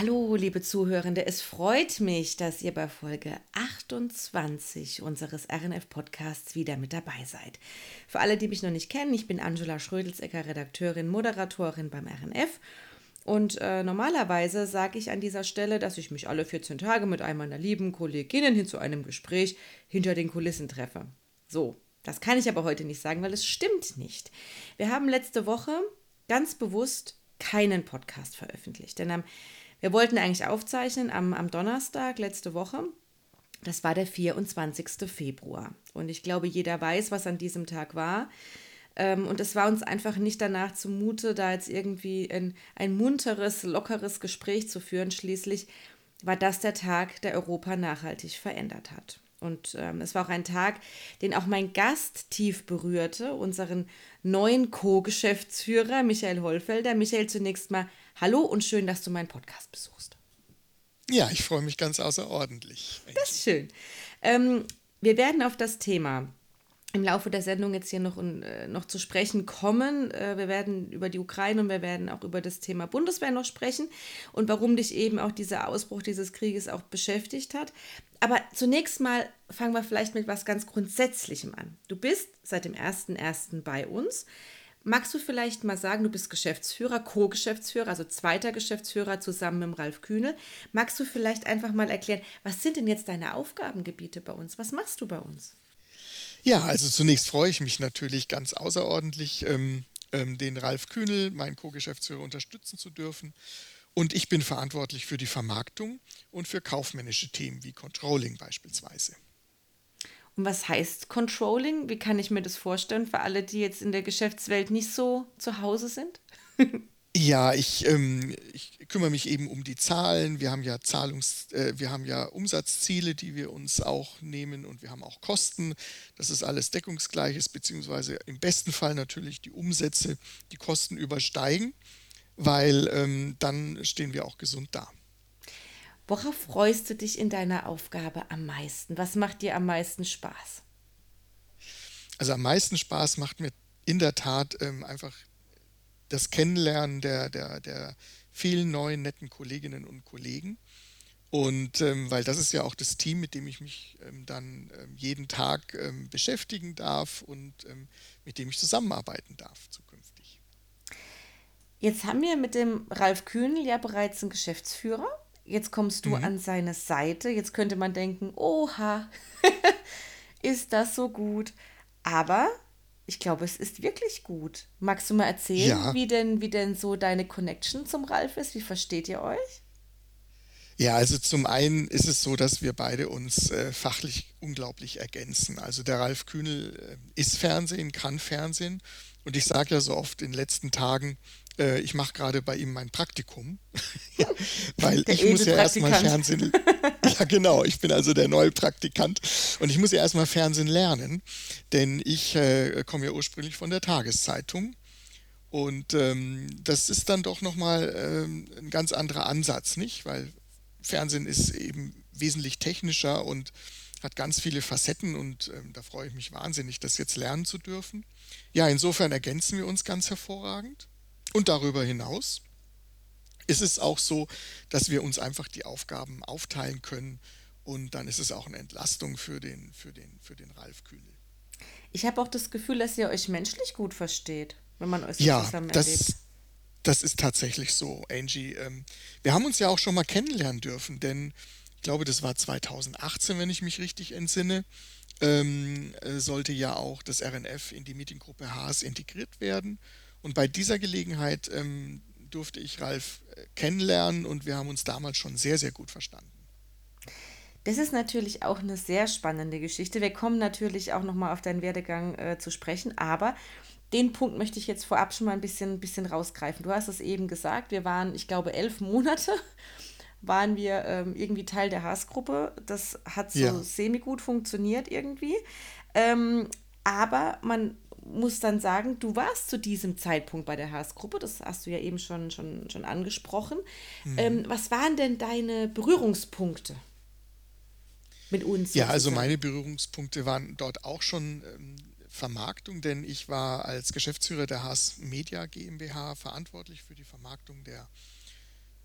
Hallo, liebe Zuhörende, es freut mich, dass ihr bei Folge 28 unseres RNF-Podcasts wieder mit dabei seid. Für alle, die mich noch nicht kennen, ich bin Angela Schrödelsecker, Redakteurin, Moderatorin beim RNF. Und äh, normalerweise sage ich an dieser Stelle, dass ich mich alle 14 Tage mit einem meiner lieben Kolleginnen hin zu einem Gespräch hinter den Kulissen treffe. So, das kann ich aber heute nicht sagen, weil es stimmt nicht. Wir haben letzte Woche ganz bewusst keinen Podcast veröffentlicht, denn am wir wollten eigentlich aufzeichnen am, am Donnerstag letzte Woche. Das war der 24. Februar. Und ich glaube, jeder weiß, was an diesem Tag war. Ähm, und es war uns einfach nicht danach zumute, da jetzt irgendwie ein, ein munteres, lockeres Gespräch zu führen. Schließlich war das der Tag, der Europa nachhaltig verändert hat. Und ähm, es war auch ein Tag, den auch mein Gast tief berührte, unseren neuen Co-Geschäftsführer Michael Hollfelder. Michael, zunächst mal Hallo und schön, dass du meinen Podcast besuchst. Ja, ich freue mich ganz außerordentlich. Das ist schön. Ähm, wir werden auf das Thema im Laufe der Sendung jetzt hier noch, äh, noch zu sprechen kommen. Äh, wir werden über die Ukraine und wir werden auch über das Thema Bundeswehr noch sprechen und warum dich eben auch dieser Ausbruch dieses Krieges auch beschäftigt hat. Aber zunächst mal fangen wir vielleicht mit was ganz Grundsätzlichem an. Du bist seit dem 01.01. bei uns. Magst du vielleicht mal sagen, du bist Geschäftsführer, Co-Geschäftsführer, also zweiter Geschäftsführer zusammen mit Ralf Kühne. Magst du vielleicht einfach mal erklären, was sind denn jetzt deine Aufgabengebiete bei uns? Was machst du bei uns? Ja, also zunächst freue ich mich natürlich ganz außerordentlich, ähm, ähm, den Ralf Kühnel, meinen Co-Geschäftsführer, unterstützen zu dürfen. Und ich bin verantwortlich für die Vermarktung und für kaufmännische Themen wie Controlling beispielsweise. Und was heißt Controlling? Wie kann ich mir das vorstellen für alle, die jetzt in der Geschäftswelt nicht so zu Hause sind? Ja, ich, ähm, ich kümmere mich eben um die Zahlen. Wir haben ja Zahlungs, äh, wir haben ja Umsatzziele, die wir uns auch nehmen und wir haben auch Kosten. Das ist alles deckungsgleiches, beziehungsweise im besten Fall natürlich die Umsätze, die Kosten übersteigen, weil ähm, dann stehen wir auch gesund da. Worauf freust du dich in deiner Aufgabe am meisten? Was macht dir am meisten Spaß? Also am meisten Spaß macht mir in der Tat ähm, einfach das Kennenlernen der, der, der vielen neuen netten Kolleginnen und Kollegen. Und ähm, weil das ist ja auch das Team, mit dem ich mich ähm, dann ähm, jeden Tag ähm, beschäftigen darf und ähm, mit dem ich zusammenarbeiten darf zukünftig. Jetzt haben wir mit dem Ralf Kühnel ja bereits einen Geschäftsführer. Jetzt kommst du mhm. an seine Seite. Jetzt könnte man denken, oha, ist das so gut. Aber ich glaube, es ist wirklich gut. Magst du mal erzählen, ja. wie, denn, wie denn so deine Connection zum Ralf ist? Wie versteht ihr euch? Ja, also zum einen ist es so, dass wir beide uns äh, fachlich unglaublich ergänzen. Also der Ralf Kühnel äh, ist Fernsehen, kann Fernsehen. Und ich sage ja so oft in den letzten Tagen, äh, ich mache gerade bei ihm mein Praktikum, weil der ich muss ja erstmal Fernsehen. ja, genau, ich bin also der neue Praktikant und ich muss ja erstmal Fernsehen lernen, denn ich äh, komme ja ursprünglich von der Tageszeitung. Und ähm, das ist dann doch nochmal ähm, ein ganz anderer Ansatz, nicht? Weil Fernsehen ist eben wesentlich technischer und hat ganz viele Facetten und ähm, da freue ich mich wahnsinnig, das jetzt lernen zu dürfen. Ja, insofern ergänzen wir uns ganz hervorragend. Und darüber hinaus ist es auch so, dass wir uns einfach die Aufgaben aufteilen können und dann ist es auch eine Entlastung für den, für den, für den Ralf Kühnel. Ich habe auch das Gefühl, dass ihr euch menschlich gut versteht, wenn man euch so ja, zusammen das, erlebt. Das ist tatsächlich so, Angie. Ähm, wir haben uns ja auch schon mal kennenlernen dürfen, denn ich glaube, das war 2018, wenn ich mich richtig entsinne, ähm, äh, sollte ja auch das RNF in die Meetinggruppe Haas integriert werden. Und bei dieser Gelegenheit ähm, durfte ich Ralf äh, kennenlernen und wir haben uns damals schon sehr, sehr gut verstanden. Das ist natürlich auch eine sehr spannende Geschichte. Wir kommen natürlich auch nochmal auf deinen Werdegang äh, zu sprechen, aber den Punkt möchte ich jetzt vorab schon mal ein bisschen, bisschen rausgreifen. Du hast es eben gesagt, wir waren, ich glaube, elf Monate waren wir ähm, irgendwie Teil der Haas-Gruppe. Das hat so ja. semi-gut funktioniert irgendwie. Ähm, aber man muss dann sagen, du warst zu diesem Zeitpunkt bei der Haas-Gruppe, das hast du ja eben schon, schon, schon angesprochen. Mhm. Ähm, was waren denn deine Berührungspunkte mit uns? Ja, also meine Berührungspunkte waren dort auch schon ähm, Vermarktung, denn ich war als Geschäftsführer der Haas Media GmbH verantwortlich für die Vermarktung der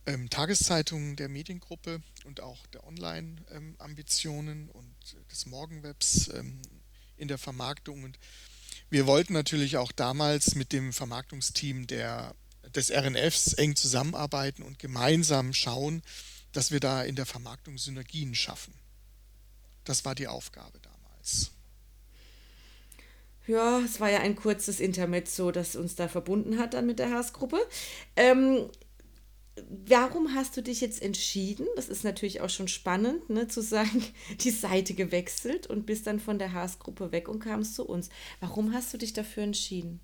ähm, Tageszeitungen der Mediengruppe und auch der Online-Ambitionen und des Morgenwebs ähm, in der Vermarktung. Und wir wollten natürlich auch damals mit dem Vermarktungsteam der, des RNFs eng zusammenarbeiten und gemeinsam schauen, dass wir da in der Vermarktung Synergien schaffen. Das war die Aufgabe damals. Ja, es war ja ein kurzes Intermezzo, das uns da verbunden hat dann mit der Haas-Gruppe. Ähm, warum hast du dich jetzt entschieden? Das ist natürlich auch schon spannend, ne, zu sagen, die Seite gewechselt und bist dann von der Haas-Gruppe weg und kamst zu uns. Warum hast du dich dafür entschieden?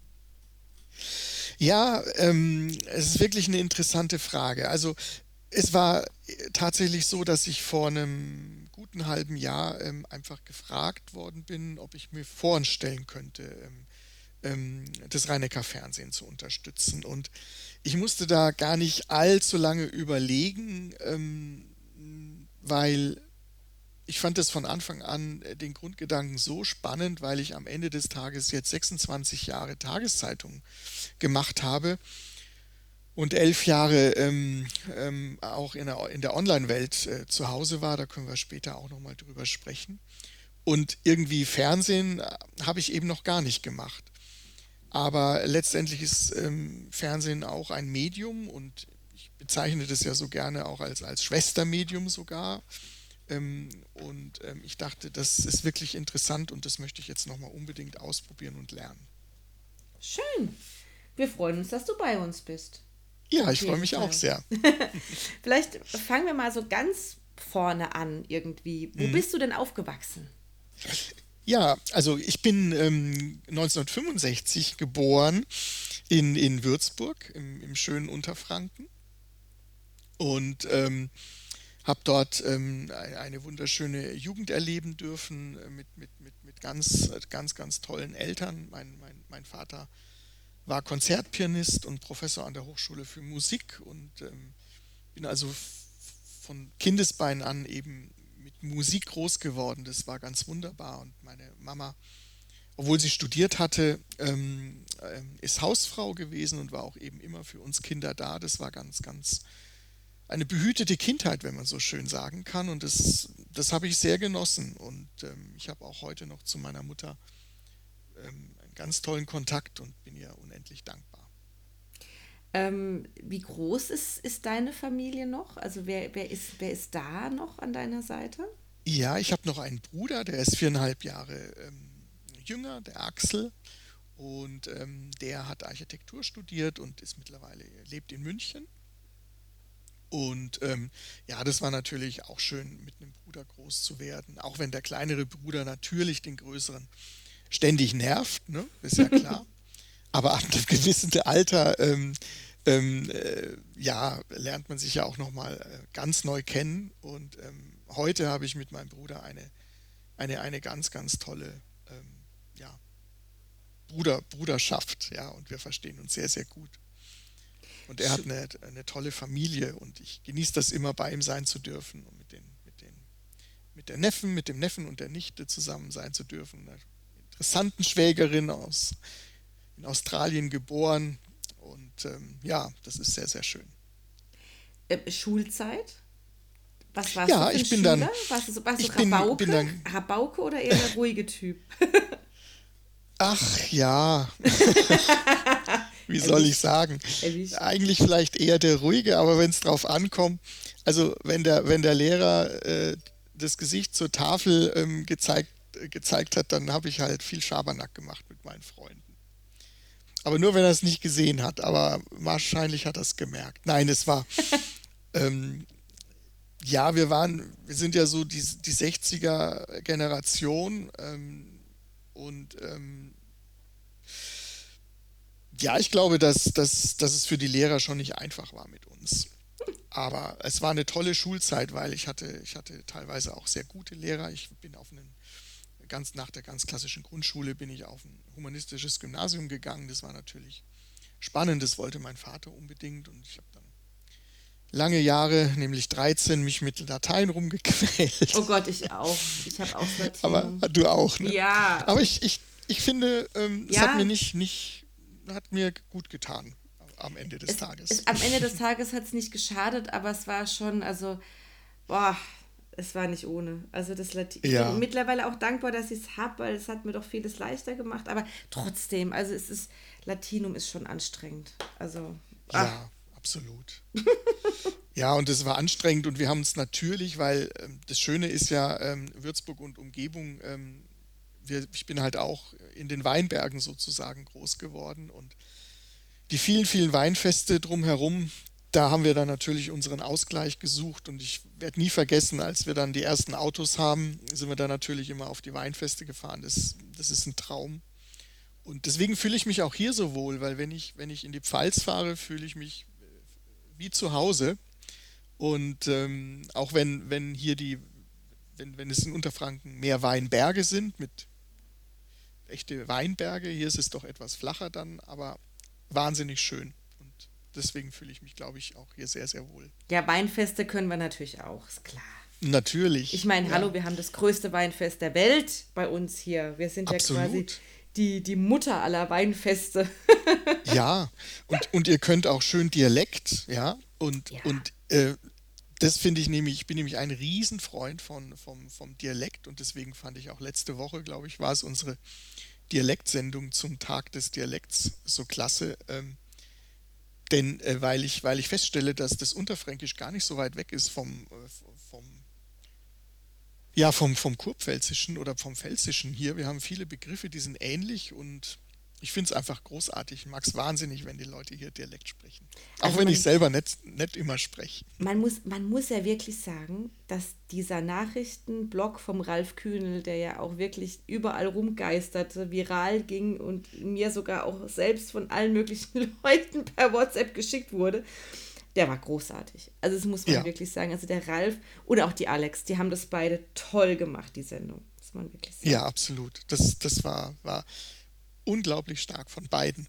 Ja, ähm, es ist wirklich eine interessante Frage. Also es war tatsächlich so, dass ich vor einem guten halben Jahr ähm, einfach gefragt worden bin, ob ich mir vorstellen könnte, ähm, ähm, das Rheinecker Fernsehen zu unterstützen. Und ich musste da gar nicht allzu lange überlegen, ähm, weil ich fand es von Anfang an äh, den Grundgedanken so spannend, weil ich am Ende des Tages jetzt 26 Jahre Tageszeitung gemacht habe und elf Jahre ähm, ähm, auch in der, in der Online-Welt äh, zu Hause war. Da können wir später auch nochmal drüber sprechen. Und irgendwie Fernsehen äh, habe ich eben noch gar nicht gemacht. Aber letztendlich ist ähm, Fernsehen auch ein Medium und ich bezeichne das ja so gerne auch als, als Schwestermedium sogar. Ähm, und ähm, ich dachte, das ist wirklich interessant und das möchte ich jetzt nochmal unbedingt ausprobieren und lernen. Schön. Wir freuen uns, dass du bei uns bist. Ja, ich freue mich Fall. auch sehr. Vielleicht fangen wir mal so ganz vorne an irgendwie. Wo mhm. bist du denn aufgewachsen? Ja, also ich bin ähm, 1965 geboren in, in Würzburg im, im schönen Unterfranken und ähm, habe dort ähm, eine wunderschöne Jugend erleben dürfen äh, mit, mit, mit, mit ganz, ganz, ganz tollen Eltern. Mein, mein, mein Vater war Konzertpianist und Professor an der Hochschule für Musik und ähm, bin also von Kindesbeinen an eben Musik groß geworden. Das war ganz wunderbar. Und meine Mama, obwohl sie studiert hatte, ähm, ähm, ist Hausfrau gewesen und war auch eben immer für uns Kinder da. Das war ganz, ganz eine behütete Kindheit, wenn man so schön sagen kann. Und das, das habe ich sehr genossen. Und ähm, ich habe auch heute noch zu meiner Mutter ähm, einen ganz tollen Kontakt und bin ihr unendlich dankbar. Ähm, wie groß ist, ist deine Familie noch? Also wer, wer, ist, wer ist da noch an deiner Seite? Ja, ich habe noch einen Bruder, der ist viereinhalb Jahre ähm, jünger, der Axel. Und ähm, der hat Architektur studiert und ist mittlerweile, lebt in München. Und ähm, ja, das war natürlich auch schön, mit einem Bruder groß zu werden. Auch wenn der kleinere Bruder natürlich den größeren ständig nervt, ne? ist ja klar. Aber ab einem gewissen Alter, ähm, ähm, äh, ja, lernt man sich ja auch nochmal äh, ganz neu kennen. Und ähm, heute habe ich mit meinem Bruder eine, eine, eine ganz, ganz tolle ähm, ja, Bruder, Bruderschaft. Ja, und wir verstehen uns sehr, sehr gut. Und er hat eine, eine tolle Familie und ich genieße das immer, bei ihm sein zu dürfen und mit den, mit den, mit der Neffen, mit dem Neffen und der Nichte zusammen sein zu dürfen. Eine interessanten Schwägerin aus in Australien geboren. Und ähm, ja, das ist sehr, sehr schön. Äh, Schulzeit? Was warst ja, du für ich bin Schüler? dann. Warst du, warst du Rabauke? Bin, bin dann, Rabauke oder eher der ruhige Typ? Ach ja. Wie soll ich sagen? Eigentlich vielleicht eher der ruhige, aber wenn es drauf ankommt, also wenn der, wenn der Lehrer äh, das Gesicht zur Tafel ähm, gezeigt, äh, gezeigt hat, dann habe ich halt viel Schabernack gemacht mit meinen Freunden. Aber nur, wenn er es nicht gesehen hat. Aber wahrscheinlich hat er es gemerkt. Nein, es war. ähm, ja, wir waren, wir sind ja so die, die 60er-Generation. Ähm, und ähm, ja, ich glaube, dass, dass, dass es für die Lehrer schon nicht einfach war mit uns. Aber es war eine tolle Schulzeit, weil ich hatte, ich hatte teilweise auch sehr gute Lehrer. Ich bin auf einen ganz nach der ganz klassischen Grundschule bin ich auf ein humanistisches Gymnasium gegangen. Das war natürlich spannend, das wollte mein Vater unbedingt und ich habe dann lange Jahre, nämlich 13, mich mit Latein rumgequält. Oh Gott, ich auch. Ich habe auch Latein. Aber du auch, ne? Ja. Aber ich, ich, ich finde, ähm, ja. es hat mir nicht, nicht, hat mir gut getan. am Ende des es, Tages. Es, am Ende des Tages hat es nicht geschadet, aber es war schon, also, boah, es war nicht ohne. Also das Latin. Ja. Ich bin mittlerweile auch dankbar, dass ich es habe, weil es hat mir doch vieles leichter gemacht. Aber trotzdem, also es ist, Latinum ist schon anstrengend. Also. Ach. Ja, absolut. ja, und es war anstrengend und wir haben es natürlich, weil ähm, das Schöne ist ja, ähm, Würzburg und Umgebung, ähm, wir, ich bin halt auch in den Weinbergen sozusagen groß geworden und die vielen, vielen Weinfeste drumherum, da haben wir dann natürlich unseren Ausgleich gesucht und ich werde nie vergessen, als wir dann die ersten Autos haben, sind wir dann natürlich immer auf die Weinfeste gefahren. Das, das ist ein Traum. Und deswegen fühle ich mich auch hier so wohl, weil wenn ich, wenn ich in die Pfalz fahre, fühle ich mich äh, wie zu Hause. Und ähm, auch wenn, wenn hier die, wenn, wenn es in Unterfranken mehr Weinberge sind, mit echte Weinberge, hier ist es doch etwas flacher dann, aber wahnsinnig schön deswegen fühle ich mich, glaube ich, auch hier sehr, sehr wohl. Ja, Weinfeste können wir natürlich auch, ist klar. Natürlich. Ich meine, ja. hallo, wir haben das größte Weinfest der Welt bei uns hier. Wir sind Absolut. ja quasi die, die Mutter aller Weinfeste. ja, und, und ihr könnt auch schön Dialekt, ja, und, ja. und äh, das finde ich nämlich, ich bin nämlich ein Riesenfreund von, vom, vom Dialekt und deswegen fand ich auch letzte Woche, glaube ich, war es unsere Dialektsendung zum Tag des Dialekts so klasse. Ähm, denn äh, weil, ich, weil ich feststelle, dass das Unterfränkisch gar nicht so weit weg ist vom, äh, vom, ja, vom, vom Kurpfälzischen oder vom Pfälzischen hier. Wir haben viele Begriffe, die sind ähnlich und ich finde es einfach großartig. Ich mag es wahnsinnig, wenn die Leute hier Dialekt sprechen. Auch also wenn man, ich selber nicht, nicht immer spreche. Man muss, man muss ja wirklich sagen, dass dieser Nachrichtenblog vom Ralf Kühnel, der ja auch wirklich überall rumgeisterte, viral ging und mir sogar auch selbst von allen möglichen Leuten per WhatsApp geschickt wurde, der war großartig. Also das muss man ja. wirklich sagen. Also der Ralf oder auch die Alex, die haben das beide toll gemacht, die Sendung. Muss man wirklich sagen. Ja, absolut. Das, das war, war unglaublich stark von beiden.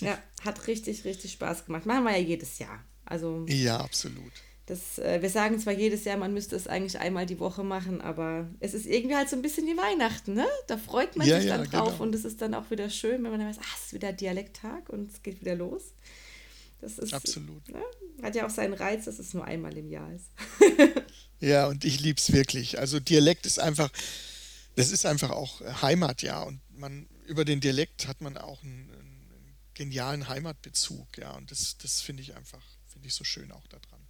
ja, hat richtig, richtig Spaß gemacht. Machen wir ja jedes Jahr. Also, ja, absolut. Das, äh, wir sagen zwar jedes Jahr, man müsste es eigentlich einmal die Woche machen, aber es ist irgendwie halt so ein bisschen wie Weihnachten, ne? Da freut man ja, sich dann ja, drauf genau. und es ist dann auch wieder schön, wenn man dann weiß, ah, es ist wieder Dialekttag und es geht wieder los. Das ist, Absolut. Ne? Hat ja auch seinen Reiz, dass es nur einmal im Jahr ist. ja, und ich liebe es wirklich. Also Dialekt ist einfach, das ist einfach auch Heimat, ja. Und man über den Dialekt hat man auch einen, einen genialen Heimatbezug, ja, und das, das finde ich einfach, finde ich so schön auch daran.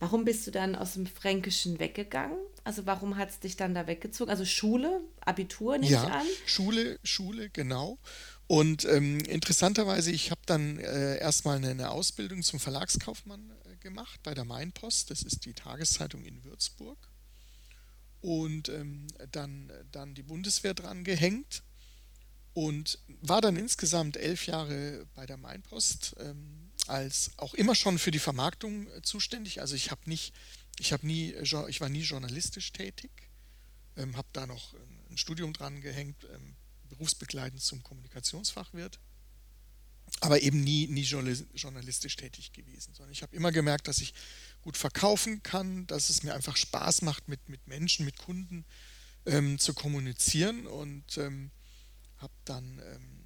Warum bist du dann aus dem Fränkischen weggegangen? Also warum hat es dich dann da weggezogen? Also Schule, Abitur nehme ja, ich an? Schule, Schule, genau. Und ähm, interessanterweise, ich habe dann äh, erstmal eine, eine, Ausbildung zum Verlagskaufmann äh, gemacht bei der Mainpost. Das ist die Tageszeitung in Würzburg. Und ähm, dann, dann die Bundeswehr dran gehängt und war dann insgesamt elf Jahre bei der Mainpost ähm, als auch immer schon für die Vermarktung äh, zuständig. Also ich habe nicht, ich habe nie, ich war nie journalistisch tätig, ähm, habe da noch ein Studium dran gehängt, ähm, berufsbegleitend zum Kommunikationsfachwirt, aber eben nie, nie journalistisch tätig gewesen, sondern ich habe immer gemerkt, dass ich gut verkaufen kann, dass es mir einfach Spaß macht, mit, mit Menschen, mit Kunden ähm, zu kommunizieren und ähm, habe dann ähm,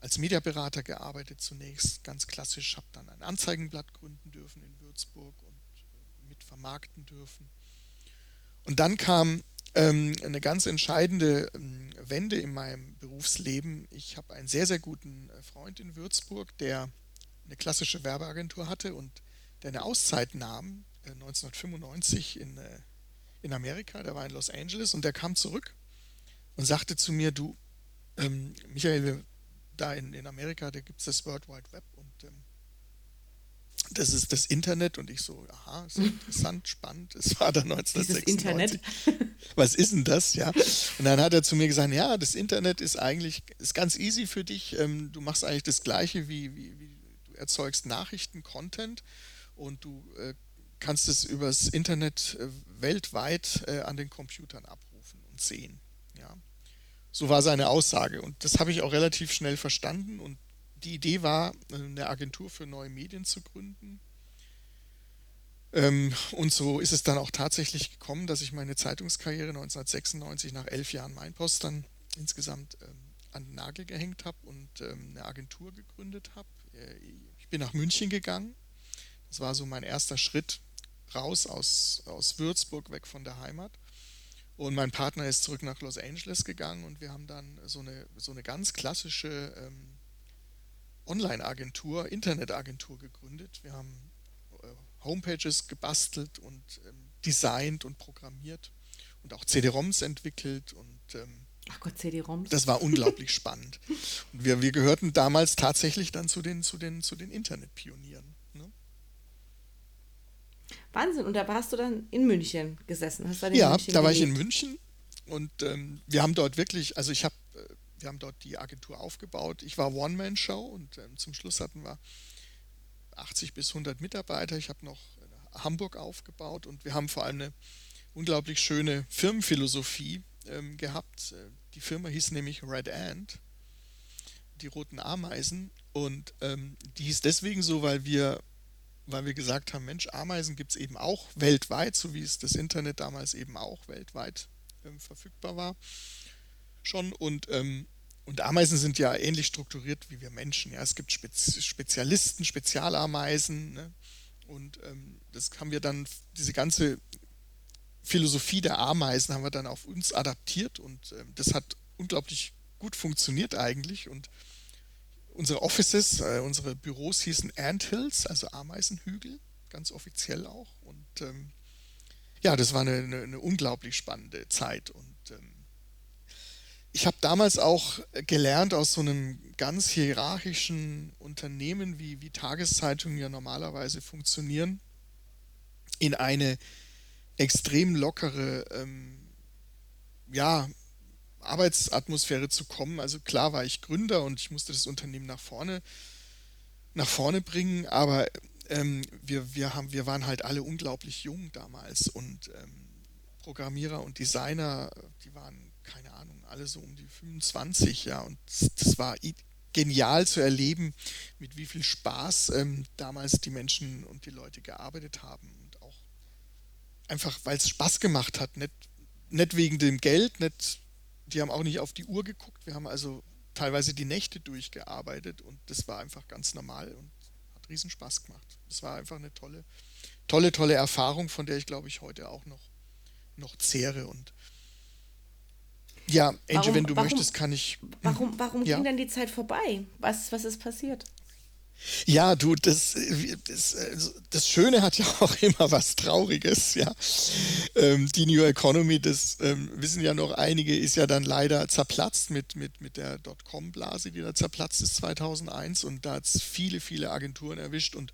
als Mediaberater gearbeitet zunächst, ganz klassisch, habe dann ein Anzeigenblatt gründen dürfen in Würzburg und äh, mit vermarkten dürfen. Und dann kam ähm, eine ganz entscheidende ähm, Wende in meinem Berufsleben. Ich habe einen sehr, sehr guten äh, Freund in Würzburg, der eine klassische Werbeagentur hatte und der eine Auszeit nahm, äh, 1995 in, äh, in Amerika, der war in Los Angeles und der kam zurück und sagte zu mir, du, ähm, Michael, da in, in Amerika, da gibt es das World Wide Web und ähm, das ist das Internet und ich so, aha, ist interessant, spannend. Es war dann 1996. Was ist denn das? Ja. Und dann hat er zu mir gesagt, ja, das Internet ist eigentlich ist ganz easy für dich. Ähm, du machst eigentlich das Gleiche wie, wie, wie du erzeugst Nachrichten, Content und du äh, kannst es übers Internet äh, weltweit äh, an den Computern abrufen und sehen. Ja. So war seine Aussage. Und das habe ich auch relativ schnell verstanden. Und die Idee war, eine Agentur für neue Medien zu gründen. Ähm, und so ist es dann auch tatsächlich gekommen, dass ich meine Zeitungskarriere 1996 nach elf Jahren Mainpost dann insgesamt ähm, an den Nagel gehängt habe und ähm, eine Agentur gegründet habe. Ich bin nach München gegangen. Das war so mein erster Schritt raus aus, aus Würzburg, weg von der Heimat. Und mein Partner ist zurück nach Los Angeles gegangen und wir haben dann so eine, so eine ganz klassische ähm, Online-Agentur, Internetagentur gegründet. Wir haben äh, Homepages gebastelt und ähm, designt und programmiert und auch CD-ROMs entwickelt und ähm, Ach Gott, CD-ROMs. Das war unglaublich spannend. Und wir, wir gehörten damals tatsächlich dann zu den, zu den, zu den Internetpionieren. Wahnsinn. Und da warst du dann in München gesessen? Hast da ja, München da war ich in München und ähm, wir haben dort wirklich, also ich habe, äh, wir haben dort die Agentur aufgebaut. Ich war One-Man-Show und ähm, zum Schluss hatten wir 80 bis 100 Mitarbeiter. Ich habe noch Hamburg aufgebaut und wir haben vor allem eine unglaublich schöne Firmenphilosophie ähm, gehabt. Äh, die Firma hieß nämlich Red Ant, die roten Ameisen. Und ähm, die hieß deswegen so, weil wir, weil wir gesagt haben, Mensch, Ameisen gibt es eben auch weltweit, so wie es das Internet damals eben auch weltweit ähm, verfügbar war. Schon. Und, ähm, und Ameisen sind ja ähnlich strukturiert wie wir Menschen. Ja, es gibt Spez Spezialisten, Spezialameisen. Ne? Und ähm, das haben wir dann, diese ganze Philosophie der Ameisen haben wir dann auf uns adaptiert und äh, das hat unglaublich gut funktioniert eigentlich und unsere Offices, äh, unsere Büros hießen Anthills, also Ameisenhügel, ganz offiziell auch. Und ähm, ja, das war eine, eine, eine, unglaublich spannende Zeit. Und ähm, ich habe damals auch gelernt aus so einem ganz hierarchischen Unternehmen, wie, wie Tageszeitungen ja normalerweise funktionieren, in eine extrem lockere ähm, ja, Arbeitsatmosphäre zu kommen. Also klar war ich Gründer und ich musste das Unternehmen nach vorne, nach vorne bringen, aber ähm, wir, wir, haben, wir waren halt alle unglaublich jung damals und ähm, Programmierer und Designer, die waren, keine Ahnung, alle so um die 25, ja, und das, war genial zu erleben, mit wie viel Spaß ähm, damals die Menschen und die Leute gearbeitet haben einfach weil es Spaß gemacht hat, nicht, nicht wegen dem Geld, nicht, die haben auch nicht auf die Uhr geguckt, wir haben also teilweise die Nächte durchgearbeitet und das war einfach ganz normal und hat riesen Spaß gemacht. Das war einfach eine tolle, tolle, tolle Erfahrung, von der ich glaube ich heute auch noch, noch zehre und ja, Angie, warum, wenn du warum, möchtest, kann ich. Warum, warum ja? ging dann die Zeit vorbei? Was, was ist passiert? Ja, du, das, das, das, Schöne hat ja auch immer was Trauriges, ja. Ähm, die New Economy, das ähm, wissen ja noch einige, ist ja dann leider zerplatzt mit, mit, mit der Dotcom-Blase, die da zerplatzt ist 2001 und da hat es viele, viele Agenturen erwischt und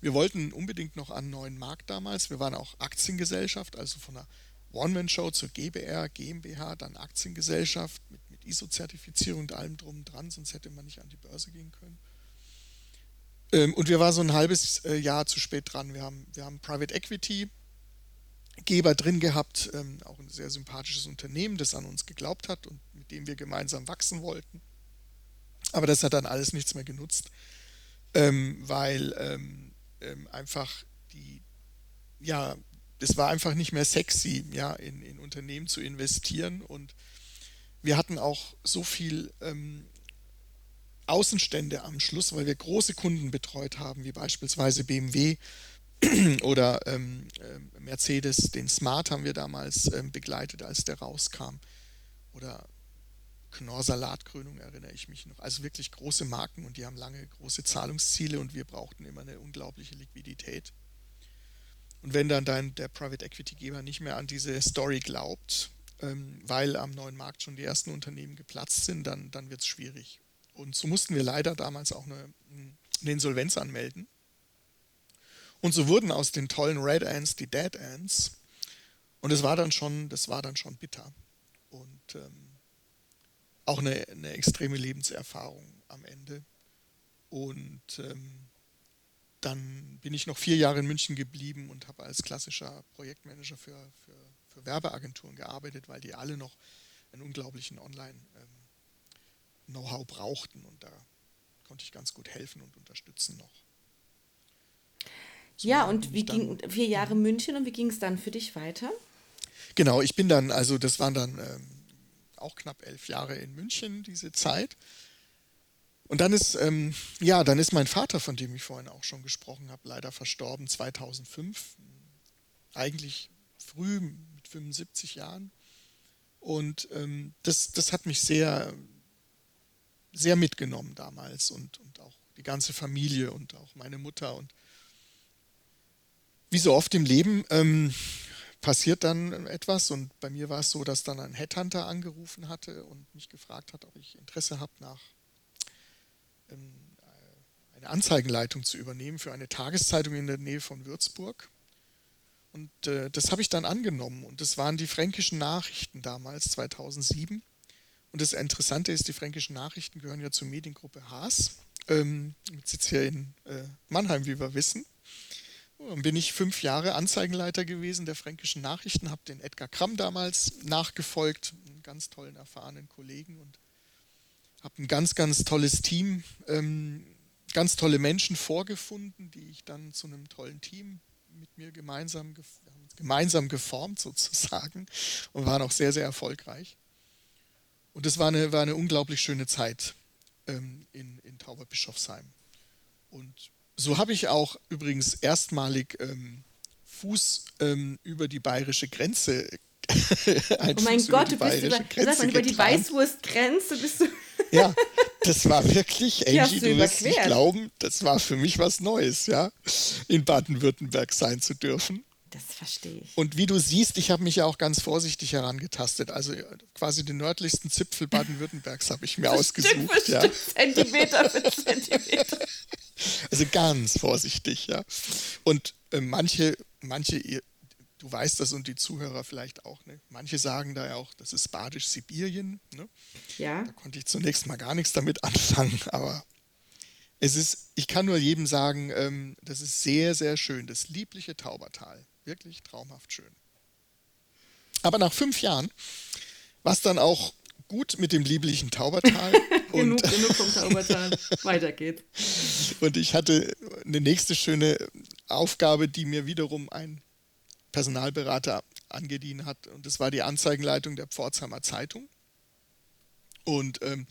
wir wollten unbedingt noch an einen neuen Markt damals. Wir waren auch Aktiengesellschaft, also von einer One-Man-Show zur GBR, GmbH, dann Aktiengesellschaft mit, mit ISO-Zertifizierung und allem drum und dran, sonst hätte man nicht an die Börse gehen können. Ähm, und wir waren so ein halbes äh, Jahr zu spät dran. Wir haben, wir haben Private Equity Geber drin gehabt, ähm, auch ein sehr sympathisches Unternehmen, das an uns geglaubt hat und mit dem wir gemeinsam wachsen wollten. Aber das hat dann alles nichts mehr genutzt, ähm, weil einfach die, ja, es war einfach nicht mehr sexy, ja, in, in Unternehmen zu investieren und wir hatten auch so viel ähm, Außenstände am Schluss, weil wir große Kunden betreut haben, wie beispielsweise BMW oder ähm, ähm, Mercedes, den Smart haben wir damals ähm, begleitet, als der rauskam. Oder Knorr Salatkrönung erinnere ich mich noch. Also wirklich große Marken und die haben lange große Zahlungsziele und wir brauchten immer eine unglaubliche Liquidität. Und wenn dann dein, der Private Equity Geber nicht mehr an diese Story glaubt, ähm, weil am neuen Markt schon die ersten Unternehmen geplatzt sind, dann, dann wird es schwierig. Und so mussten wir leider damals auch eine, eine Insolvenz anmelden. Und so wurden aus den tollen Red Ants die Dead Ants. Und es war dann schon, das war dann schon bitter. Und ähm, auch eine, eine, extreme Lebenserfahrung am Ende. Und ähm, dann bin ich noch vier Jahre in München geblieben und habe als klassischer Projektmanager für, für, für, Werbeagenturen gearbeitet, weil die alle noch einen unglaublichen Online- ähm, Know-how brauchten und da konnte ich ganz gut helfen und unterstützen noch. So ja, und wie ging vier Jahre mhm. München und wie ging es dann für dich weiter? Genau, ich bin dann, also das waren dann ähm, auch knapp elf Jahre in München, diese Zeit. Und dann ist, ähm, ja, dann ist mein Vater, von dem ich vorhin auch schon gesprochen habe, leider verstorben 2005. Eigentlich früh, mit 75 Jahren. Und ähm, das, das hat mich sehr, sehr mitgenommen damals und, und auch die ganze Familie und auch meine Mutter. Und wie so oft im Leben ähm, passiert dann etwas und bei mir war es so, dass dann ein Headhunter angerufen hatte und mich gefragt hat, ob ich Interesse habe, nach ähm, eine Anzeigenleitung zu übernehmen für eine Tageszeitung in der Nähe von Würzburg. Und äh, das habe ich dann angenommen und das waren die fränkischen Nachrichten damals, 2007. Und das Interessante ist, die fränkischen Nachrichten gehören ja zur Mediengruppe Haas, ähm, mit Sitz hier in äh, Mannheim, wie wir wissen. Dann bin ich fünf Jahre Anzeigenleiter gewesen der Fränkischen Nachrichten, habe den Edgar Kramm damals nachgefolgt, einen ganz tollen, erfahrenen Kollegen und habe ein ganz, ganz tolles Team, ähm, ganz tolle Menschen vorgefunden, die ich dann zu einem tollen Team mit mir gemeinsam, gemeinsam geformt sozusagen und waren auch sehr, sehr erfolgreich. Und es war eine, war eine unglaublich schöne Zeit ähm, in, in Tauberbischofsheim. Und so habe ich auch übrigens erstmalig ähm, Fuß ähm, über die bayerische Grenze. oh mein Fuß Gott, du bist über, Grenze über die Weißwurstgrenze bist du. ja, das war wirklich, Angie, du wirst nicht glauben, das war für mich was Neues, ja, in Baden-Württemberg sein zu dürfen. Das verstehe ich. Und wie du siehst, ich habe mich ja auch ganz vorsichtig herangetastet. Also quasi den nördlichsten Zipfel Baden-Württembergs habe ich mir ausgesucht. Stück für ja. Stück, Zentimeter für Zentimeter. Also ganz vorsichtig, ja. Und äh, manche, manche, du weißt das und die Zuhörer vielleicht auch, ne? manche sagen da ja auch, das ist Badisch-Sibirien. Ne? Ja. Da konnte ich zunächst mal gar nichts damit anfangen, aber es ist, ich kann nur jedem sagen, ähm, das ist sehr, sehr schön, das liebliche Taubertal. Wirklich traumhaft schön. Aber nach fünf Jahren war es dann auch gut mit dem lieblichen Taubertal. genug, genug vom Taubertal. Weiter geht's. Und ich hatte eine nächste schöne Aufgabe, die mir wiederum ein Personalberater angedient hat. Und das war die Anzeigenleitung der Pforzheimer Zeitung. Und ähm,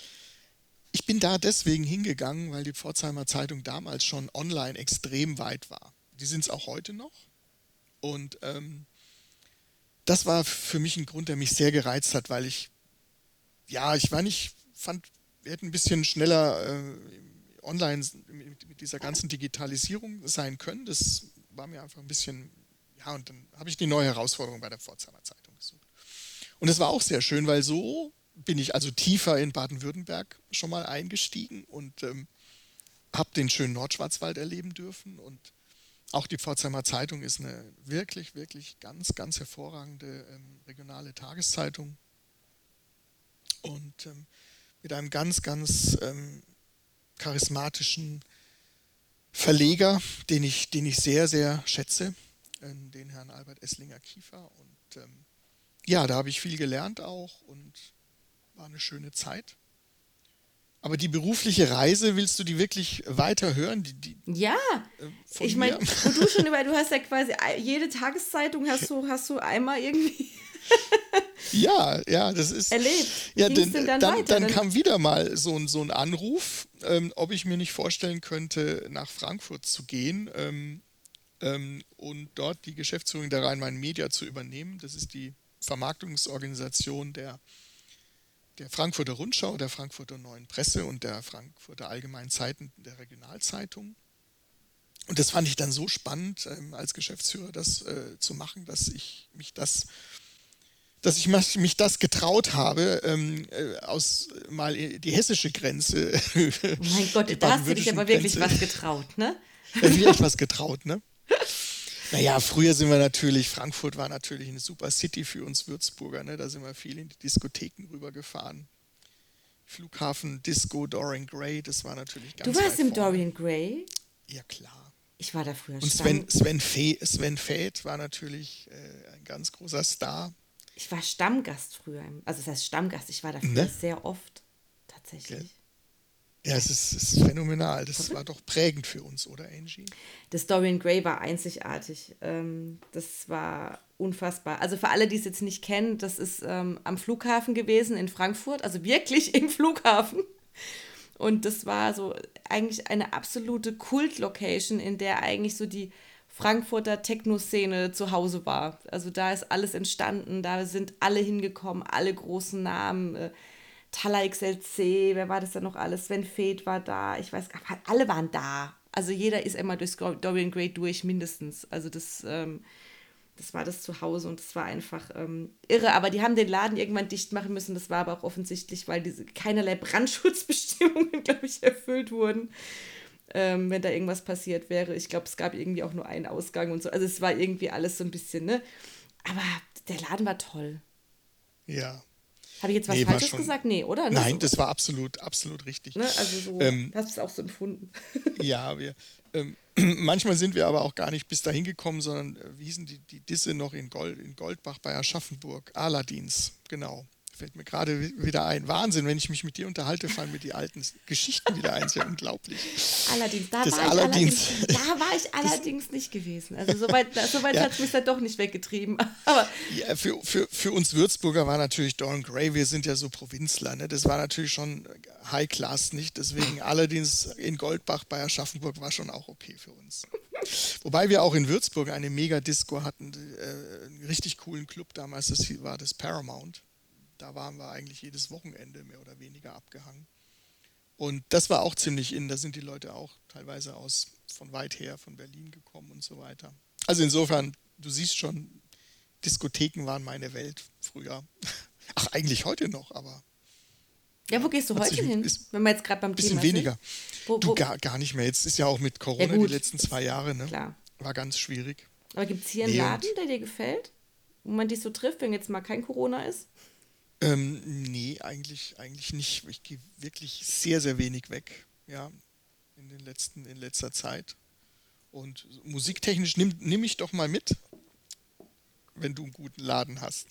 ich bin da deswegen hingegangen, weil die Pforzheimer Zeitung damals schon online extrem weit war. Die sind es auch heute noch. Und ähm, das war für mich ein Grund, der mich sehr gereizt hat, weil ich, ja, ich war nicht, fand, wir hätten ein bisschen schneller äh, online mit, mit, dieser ganzen Digitalisierung sein können. Das war mir einfach ein bisschen, ja, und dann habe ich die neue Herausforderung bei der Pforzheimer Zeitung gesucht. Und es war auch sehr schön, weil so bin ich also tiefer in Baden-Württemberg schon mal eingestiegen und ähm, habe den schönen Nordschwarzwald erleben dürfen. Und auch die Pforzheimer Zeitung ist eine wirklich, wirklich ganz, ganz hervorragende ähm, regionale Tageszeitung. Und ähm, mit einem ganz, ganz ähm, charismatischen Verleger, den ich, den ich sehr, sehr schätze, äh, den Herrn Albert Esslinger-Kiefer. Und ähm, ja, da habe ich viel gelernt auch und war eine schöne Zeit. Aber die berufliche Reise, willst du die wirklich weiter hören? Die, die, ja, äh, ich meine, du schon über, du hast ja quasi jede Tageszeitung hast du, hast du einmal irgendwie. ja, ja, das ist. Erlebt. Ja, denn, denn dann, dann, dann, kam wieder mal so, so ein Anruf, ähm, ob ich mir nicht vorstellen könnte, nach Frankfurt zu gehen ähm, ähm, und dort die Geschäftsführung der Rhein-Main Media zu übernehmen. Das ist die Vermarktungsorganisation der der Frankfurter Rundschau, der Frankfurter Neuen Presse und der Frankfurter Allgemeinen Zeiten der Regionalzeitung. Und das fand ich dann so spannend, ähm, als Geschäftsführer das äh, zu machen, dass ich mich das, dass ich mich das getraut habe, ähm, äh, aus mal die hessische Grenze. Mein Gott, da hast du dich aber wirklich Grenze, was getraut, ne? Da habe ich echt was getraut, ne? Naja, früher sind wir natürlich, Frankfurt war natürlich eine super City für uns Würzburger, ne? da sind wir viel in die Diskotheken rübergefahren. Flughafen, Disco, Dorian Gray, das war natürlich ganz Du warst im Dorian Gray? Ja, klar. Ich war da früher Und Sven, Sven, Fe, Sven Feth war natürlich äh, ein ganz großer Star. Ich war Stammgast früher, also das heißt Stammgast, ich war da früher ne? sehr oft, tatsächlich. Ja, es ist, es ist phänomenal. Das war doch prägend für uns, oder Angie? Das Dorian Gray war einzigartig. Ähm, das war unfassbar. Also für alle, die es jetzt nicht kennen, das ist ähm, am Flughafen gewesen in Frankfurt, also wirklich im Flughafen. Und das war so eigentlich eine absolute Kult-Location, in der eigentlich so die Frankfurter Techno-Szene zu Hause war. Also da ist alles entstanden, da sind alle hingekommen, alle großen Namen. Tala XLC, wer war das denn noch alles? Sven Feth war da, ich weiß gar nicht, alle waren da. Also jeder ist immer durch Dorian Gray durch, mindestens. Also das, ähm, das war das Zuhause und das war einfach ähm, irre. Aber die haben den Laden irgendwann dicht machen müssen. Das war aber auch offensichtlich, weil diese keinerlei Brandschutzbestimmungen, glaube ich, erfüllt wurden. Ähm, wenn da irgendwas passiert wäre. Ich glaube, es gab irgendwie auch nur einen Ausgang und so. Also es war irgendwie alles so ein bisschen, ne? Aber der Laden war toll. Ja. Habe ich jetzt was nee, Falsches gesagt? Nee, oder? Ne? Nein, das war absolut, absolut richtig. Ne? Also so ähm, hast du es auch so empfunden. ja, wir, ähm, manchmal sind wir aber auch gar nicht bis dahin gekommen, sondern äh, wie hießen die, die Disse noch in, Gold, in Goldbach bei Aschaffenburg? Aladins, genau. Fällt mir gerade wieder ein. Wahnsinn, wenn ich mich mit dir unterhalte, fallen mir die alten Geschichten wieder ein. Ist ja unglaublich. Allerdings, da, war, allerdings, ich allerdings, da war ich allerdings das, nicht gewesen. Also so weit, so ja. hat es mich dann doch nicht weggetrieben. Aber ja, für, für, für uns Würzburger war natürlich Dawn Gray, wir sind ja so Provinzler, ne? das war natürlich schon High Class, nicht? Deswegen allerdings in Goldbach bei Aschaffenburg war schon auch okay für uns. Wobei wir auch in Würzburg eine Mega-Disco hatten, äh, einen richtig coolen Club damals, das war das Paramount da waren wir eigentlich jedes Wochenende mehr oder weniger abgehangen. Und das war auch ziemlich in, da sind die Leute auch teilweise aus von weit her, von Berlin gekommen und so weiter. Also insofern, du siehst schon, Diskotheken waren meine Welt früher. Ach, eigentlich heute noch, aber. Ja, wo gehst du heute hin? wenn wir jetzt gerade beim bisschen Thema weniger. Wo, wo? Du gar, gar nicht mehr. Jetzt ist ja auch mit Corona ja, die letzten zwei Jahre, ne? Klar. War ganz schwierig. Aber gibt es hier einen nee, Laden, der dir gefällt? Wo man dich so trifft, wenn jetzt mal kein Corona ist? Ähm, nee, eigentlich, eigentlich nicht. Ich gehe wirklich sehr, sehr wenig weg, ja, in den letzten, in letzter Zeit. Und musiktechnisch nimm, nimm mich doch mal mit, wenn du einen guten Laden hast.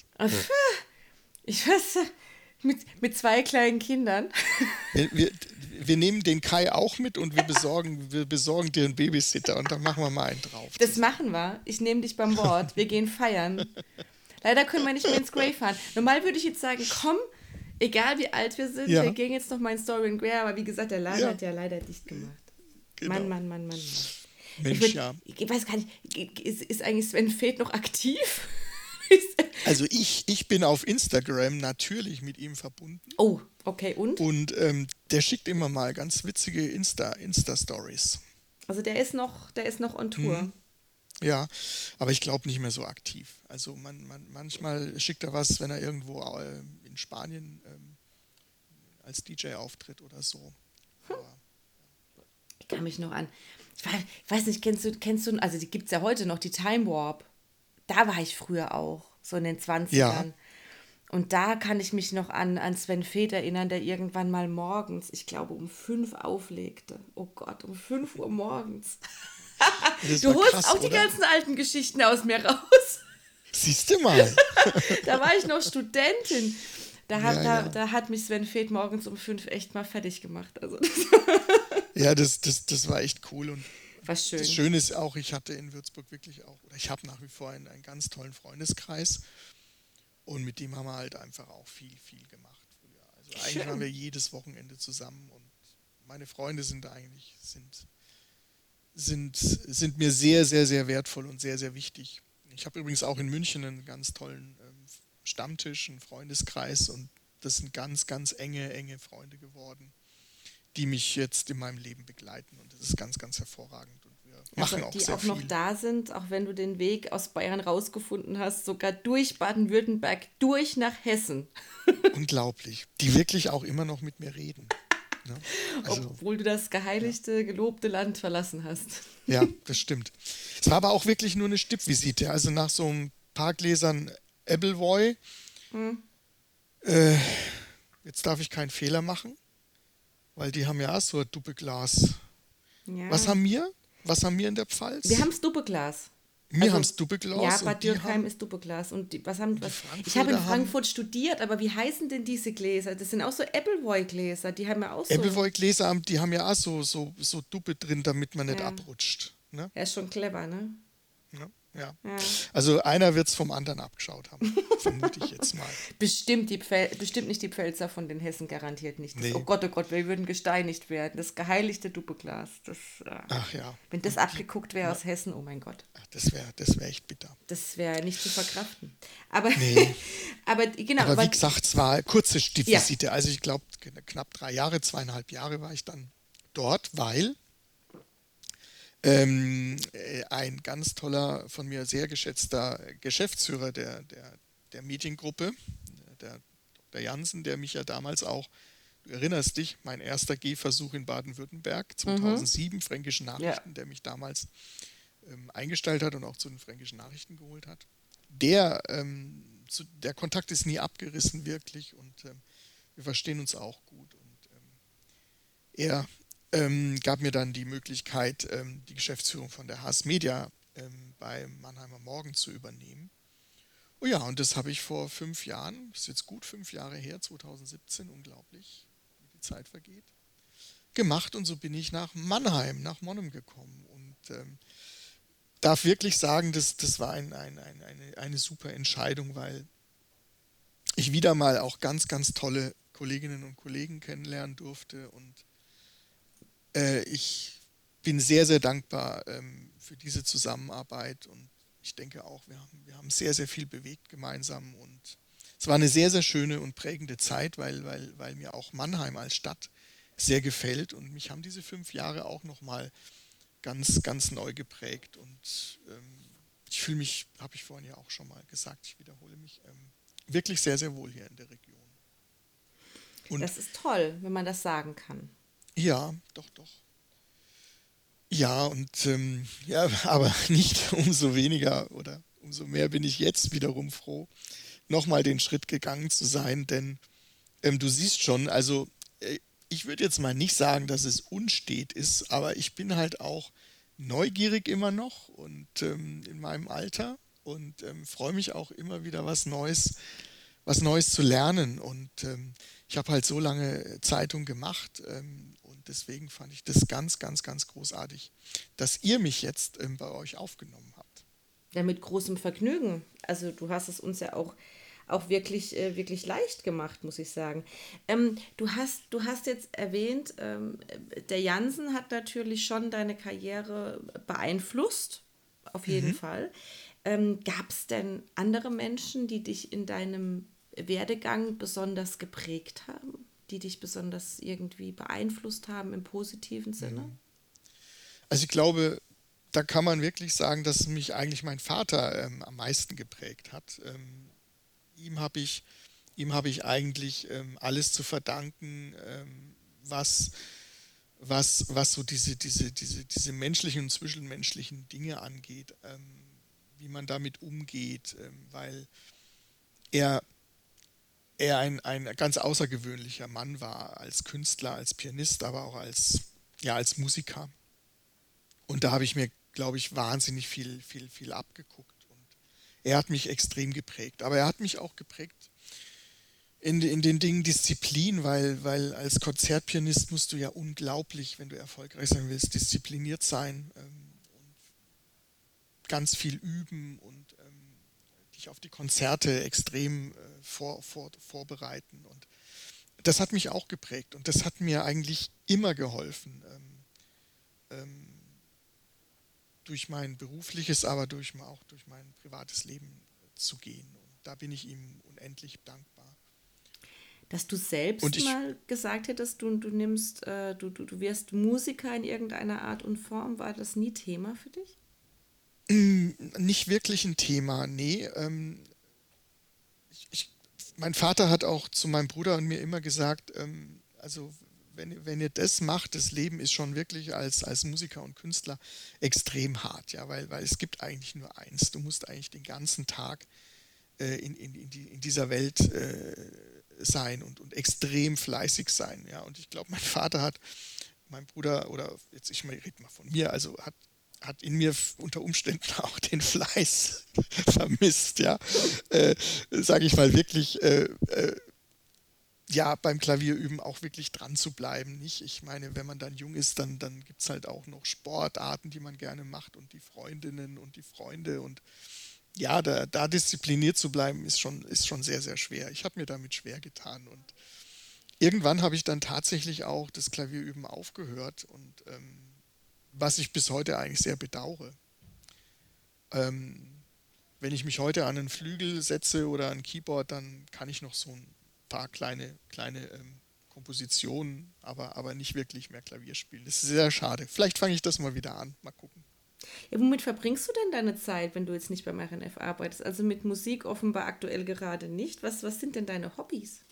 Ich weiß, mit, mit zwei kleinen Kindern. Wir, wir, wir, nehmen den Kai auch mit und wir besorgen, wir besorgen dir einen Babysitter und dann machen wir mal einen drauf. Das machen wir. Ich nehme dich beim Wort. Wir gehen feiern. Leider können wir nicht mehr ins Grey fahren. Normal würde ich jetzt sagen, komm, egal wie alt wir sind, ja. wir gehen jetzt noch mal in Story in Grey, aber wie gesagt, der Laden ja. hat ja leider dicht gemacht. Genau. Mann, Mann, Mann, Mann. Mensch, ich, würd, ja. ich weiß gar nicht, ist, ist eigentlich Sven Feth noch aktiv? also ich, ich bin auf Instagram natürlich mit ihm verbunden. Oh, okay, und? Und ähm, der schickt immer mal ganz witzige Insta, Insta-Stories. Also der ist noch, der ist noch on Tour. Mhm. Ja, aber ich glaube nicht mehr so aktiv. Also man, man, manchmal schickt er was, wenn er irgendwo äh, in Spanien ähm, als DJ auftritt oder so. Aber, ich kann mich noch an. Ich weiß nicht, kennst du, kennst du, also die gibt es ja heute noch, die Time Warp. Da war ich früher auch, so in den 20ern. Ja. Und da kann ich mich noch an, an Sven Feth erinnern, der irgendwann mal morgens, ich glaube um fünf auflegte. Oh Gott, um fünf Uhr morgens. Du holst krass, auch die oder? ganzen alten Geschichten aus mir raus. Siehst du mal. da war ich noch Studentin. Da hat, ja, ja. Da, da, hat mich Sven Feth morgens um fünf echt mal fertig gemacht. Also ja, das, das, das war echt cool. Und Was schön. Das Schöne ist auch, ich hatte in Würzburg wirklich auch, oder ich habe nach wie vor einen, einen ganz tollen Freundeskreis. Und mit dem haben wir halt einfach auch viel, viel gemacht früher. Also eigentlich Schön. waren wir jedes Wochenende zusammen und meine Freunde sind eigentlich, sind sind, sind mir sehr, sehr, sehr wertvoll und sehr, sehr wichtig. Ich habe übrigens auch in München einen ganz tollen ähm, Stammtisch, einen Freundeskreis und das sind ganz, ganz enge, enge Freunde geworden, die mich jetzt in meinem Leben begleiten und das ist ganz, ganz hervorragend und wir also machen auch die sehr auch noch viel. da sind, auch wenn du den Weg aus Bayern rausgefunden hast, sogar durch Baden-Württemberg, durch nach Hessen. Unglaublich, die wirklich auch immer noch mit mir reden. Ne? Also, Obwohl du das geheiligte, gelobte Land verlassen hast. Ja, das stimmt. Es war aber auch wirklich nur eine Stippvisite. Also nach so ein paar Gläsern Appleboy. Hm. Äh, jetzt darf ich keinen Fehler machen, weil die haben ja auch so ein Doppelglas. Ja. Was haben wir? Was haben wir in der Pfalz? Wir haben das Doppelglas. Wir also, haben es Doppelglas. Ja, Bad Dürkheim ist Doppelglas. Und die, was haben, was, ich habe in Frankfurt haben, studiert, aber wie heißen denn diese Gläser? Das sind auch so Appleboy-Gläser, die haben ja auch so. Appleboy-Gläser, die haben ja auch so, so, so Duppe drin, damit man nicht ja. abrutscht. Ne? Ja, ist schon clever, ne? Ja. Ja. ja. Also einer wird es vom anderen abgeschaut haben, vermute ich jetzt mal. Bestimmt, die bestimmt nicht die Pfälzer von den Hessen, garantiert nicht. Nee. Oh Gott, oh Gott, wir würden gesteinigt werden. Das geheiligte Dupeglas. Das, äh, Ach ja. Wenn das abgeguckt wäre ja. aus Hessen, oh mein Gott. Ach, das wäre das wär echt bitter. Das wäre nicht zu verkraften. Aber, nee. aber genau. Aber, aber wie gesagt, es war kurze Stiefvisite. Ja. Also ich glaube, knapp drei Jahre, zweieinhalb Jahre war ich dann dort, weil ähm, äh, ein ganz toller, von mir sehr geschätzter Geschäftsführer der, der, der Mediengruppe, der Dr. Jansen, der mich ja damals auch, du erinnerst dich, mein erster Gehversuch in Baden-Württemberg 2007, mhm. Fränkische Nachrichten, ja. der mich damals ähm, eingestellt hat und auch zu den Fränkischen Nachrichten geholt hat. Der, ähm, zu, der Kontakt ist nie abgerissen wirklich und ähm, wir verstehen uns auch gut. Und ähm, er ähm, gab mir dann die Möglichkeit, ähm, die Geschäftsführung von der Haas Media ähm, bei Mannheimer Morgen zu übernehmen. Oh ja, und das habe ich vor fünf Jahren, ist jetzt gut fünf Jahre her, 2017, unglaublich, wie die Zeit vergeht, gemacht und so bin ich nach Mannheim, nach Monnem gekommen und ähm, darf wirklich sagen, das, das war ein, ein, ein, eine, eine super Entscheidung, weil ich wieder mal auch ganz, ganz tolle Kolleginnen und Kollegen kennenlernen durfte und äh, ich bin sehr, sehr dankbar ähm, für diese Zusammenarbeit und ich denke auch, wir haben, wir haben sehr, sehr viel bewegt gemeinsam und es war eine sehr, sehr schöne und prägende Zeit, weil, weil, weil mir auch Mannheim als Stadt sehr gefällt und mich haben diese fünf Jahre auch nochmal ganz, ganz neu geprägt und ähm, ich fühle mich, habe ich vorhin ja auch schon mal gesagt, ich wiederhole mich, ähm, wirklich sehr, sehr wohl hier in der Region. Und das ist toll, wenn man das sagen kann. Ja, doch, doch. Ja, und ähm, ja, aber nicht umso weniger oder umso mehr bin ich jetzt wiederum froh, nochmal den Schritt gegangen zu sein, denn ähm, du siehst schon, also äh, ich würde jetzt mal nicht sagen, dass es unstet ist, aber ich bin halt auch neugierig immer noch und ähm, in meinem Alter und ähm, freue mich auch immer wieder was Neues, was Neues zu lernen und ähm, ich habe halt so lange Zeitung gemacht ähm, deswegen fand ich das ganz, ganz, ganz großartig, dass ihr mich jetzt ähm, bei euch aufgenommen habt. Ja, mit großem Vergnügen. Also du hast es uns ja auch, auch wirklich, äh, wirklich leicht gemacht, muss ich sagen. Ähm, du, hast, du hast jetzt erwähnt, ähm, der Jansen hat natürlich schon deine Karriere beeinflusst, auf jeden mhm. Fall. Ähm, Gab es denn andere Menschen, die dich in deinem Werdegang besonders geprägt haben? Die dich besonders irgendwie beeinflusst haben im positiven Sinne? Mhm. Also ich glaube, da kann man wirklich sagen, dass mich eigentlich mein Vater ähm, am meisten geprägt hat. Ähm, ihm habe ich, ihm habe ich eigentlich ähm, alles zu verdanken, ähm, was, was, was so diese, diese, diese, diese menschlichen und zwischenmenschlichen Dinge angeht, ähm, wie man damit umgeht, ähm, weil er er ein, ein ganz außergewöhnlicher Mann war, als Künstler, als Pianist, aber auch als, ja, als Musiker. Und da habe ich mir, glaube ich, wahnsinnig viel, viel, viel abgeguckt. Und er hat mich extrem geprägt. Aber er hat mich auch geprägt in, in den Dingen Disziplin, weil, weil als Konzertpianist musst du ja unglaublich, wenn du erfolgreich sein willst, diszipliniert sein ähm, und ganz viel üben und dich auf die Konzerte extrem äh, vor, vor, vorbereiten. Und das hat mich auch geprägt und das hat mir eigentlich immer geholfen, ähm, ähm, durch mein berufliches, aber durch, auch durch mein privates Leben zu gehen. Und da bin ich ihm unendlich dankbar. Dass du selbst ich, mal gesagt hättest, du, du nimmst, äh, du, du, du wirst Musiker in irgendeiner Art und Form, war das nie Thema für dich? Mm, nicht wirklich ein Thema, nee. Ähm, ich, ich, mein Vater hat auch zu meinem Bruder und mir immer gesagt, ähm, also wenn, wenn ihr das macht, das Leben ist schon wirklich als, als Musiker und Künstler extrem hart, ja, weil, weil es gibt eigentlich nur eins. Du musst eigentlich den ganzen Tag äh, in, in, in, die, in, dieser Welt äh, sein und, und extrem fleißig sein, ja. Und ich glaube, mein Vater hat, mein Bruder, oder jetzt ich rede mal von mir, also hat hat in mir unter Umständen auch den Fleiß vermisst, ja. Äh, Sage ich mal wirklich, äh, äh, ja, beim Klavierüben auch wirklich dran zu bleiben. Nicht? Ich meine, wenn man dann jung ist, dann, dann gibt es halt auch noch Sportarten, die man gerne macht und die Freundinnen und die Freunde. Und ja, da, da diszipliniert zu bleiben, ist schon, ist schon sehr, sehr schwer. Ich habe mir damit schwer getan. Und irgendwann habe ich dann tatsächlich auch das Klavierüben aufgehört und ähm, was ich bis heute eigentlich sehr bedauere. Ähm, wenn ich mich heute an einen Flügel setze oder an ein Keyboard, dann kann ich noch so ein paar kleine, kleine ähm, Kompositionen, aber, aber nicht wirklich mehr Klavier spielen. Das ist sehr schade. Vielleicht fange ich das mal wieder an. Mal gucken. Ja, womit verbringst du denn deine Zeit, wenn du jetzt nicht beim RNF arbeitest? Also mit Musik offenbar aktuell gerade nicht. Was, was sind denn deine Hobbys?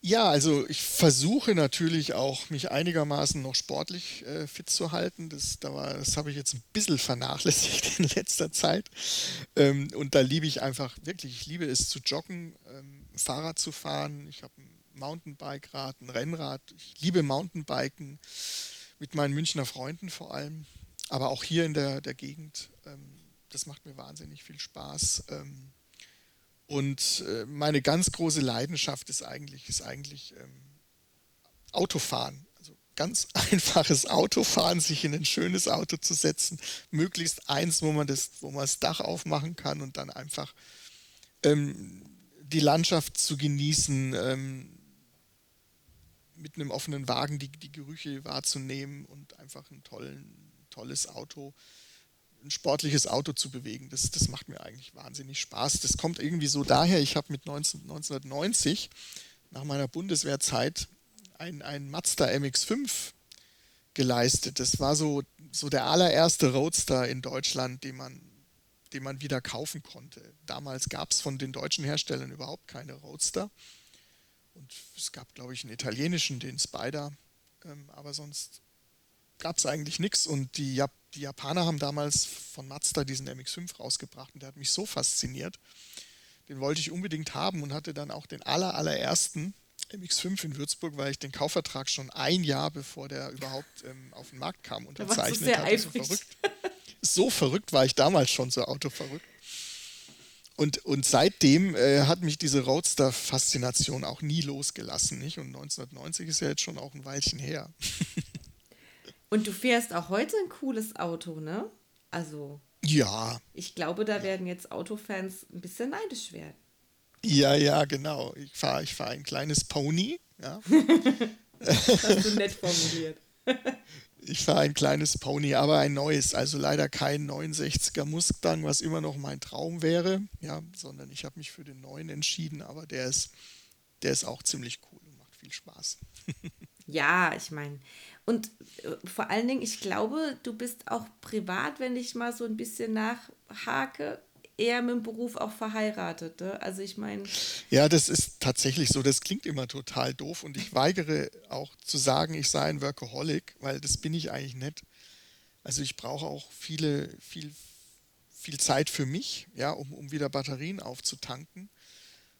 Ja, also ich versuche natürlich auch, mich einigermaßen noch sportlich äh, fit zu halten. Das, da das habe ich jetzt ein bisschen vernachlässigt in letzter Zeit. Ähm, und da liebe ich einfach wirklich, ich liebe es zu joggen, ähm, Fahrrad zu fahren. Ich habe ein Mountainbike-Rad, ein Rennrad. Ich liebe Mountainbiken mit meinen Münchner Freunden vor allem, aber auch hier in der, der Gegend. Ähm, das macht mir wahnsinnig viel Spaß. Ähm, und äh, meine ganz große Leidenschaft ist eigentlich, ist eigentlich ähm, Autofahren. Also ganz einfaches Autofahren, sich in ein schönes Auto zu setzen, möglichst eins, wo man das, wo man das Dach aufmachen kann und dann einfach ähm, die Landschaft zu genießen, ähm, mit einem offenen Wagen die, die Gerüche wahrzunehmen und einfach ein tollen, tolles Auto ein sportliches Auto zu bewegen. Das, das macht mir eigentlich wahnsinnig Spaß. Das kommt irgendwie so daher, ich habe mit 19, 1990 nach meiner Bundeswehrzeit ein, ein Mazda MX5 geleistet. Das war so, so der allererste Roadster in Deutschland, den man, den man wieder kaufen konnte. Damals gab es von den deutschen Herstellern überhaupt keine Roadster. Und es gab, glaube ich, einen italienischen, den Spider. Ähm, aber sonst gab es eigentlich nichts. Und die, Jap die Japaner haben damals von Mazda diesen MX5 rausgebracht und der hat mich so fasziniert. Den wollte ich unbedingt haben und hatte dann auch den aller, allerersten MX5 in Würzburg, weil ich den Kaufvertrag schon ein Jahr bevor der überhaupt ähm, auf den Markt kam unterzeichnet hatte. So verrückt. so verrückt war ich damals schon, so autoverrückt. Und, und seitdem äh, hat mich diese Roadster-Faszination auch nie losgelassen. Nicht? Und 1990 ist ja jetzt schon auch ein Weilchen her. Und du fährst auch heute ein cooles Auto, ne? Also. Ja. Ich glaube, da werden jetzt Autofans ein bisschen neidisch werden. Ja, ja, genau. Ich fahre ich fahr ein kleines Pony. Ja. das hast du nett formuliert. ich fahre ein kleines Pony, aber ein neues. Also leider kein 69er Mustang, was immer noch mein Traum wäre. Ja, sondern ich habe mich für den neuen entschieden, aber der ist, der ist auch ziemlich cool und macht viel Spaß. ja, ich meine, und äh, vor allen Dingen, ich glaube, du bist auch privat, wenn ich mal so ein bisschen nachhake, eher mit dem Beruf auch verheiratet. Ne? Also ich meine. Ja, das ist tatsächlich so. Das klingt immer total doof und ich weigere auch zu sagen, ich sei ein Workaholic, weil das bin ich eigentlich nicht. Also ich brauche auch viele, viel, viel Zeit für mich, ja, um, um wieder Batterien aufzutanken.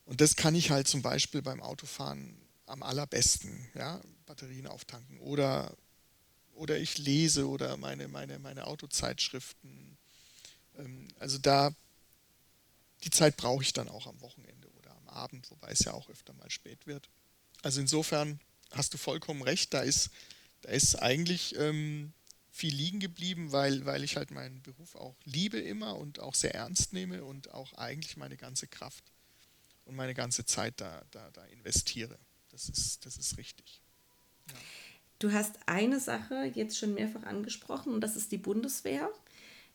Und das kann ich halt zum Beispiel beim Autofahren am allerbesten, ja, Batterien auftanken. Oder, oder ich lese oder meine, meine, meine Autozeitschriften. Ähm, also da, die Zeit brauche ich dann auch am Wochenende oder am Abend, wobei es ja auch öfter mal spät wird. Also insofern hast du vollkommen recht, da ist, da ist eigentlich ähm, viel liegen geblieben, weil, weil ich halt meinen Beruf auch liebe immer und auch sehr ernst nehme und auch eigentlich meine ganze Kraft und meine ganze Zeit da, da, da investiere. Das ist, das ist richtig. Ja. Du hast eine Sache jetzt schon mehrfach angesprochen und das ist die Bundeswehr.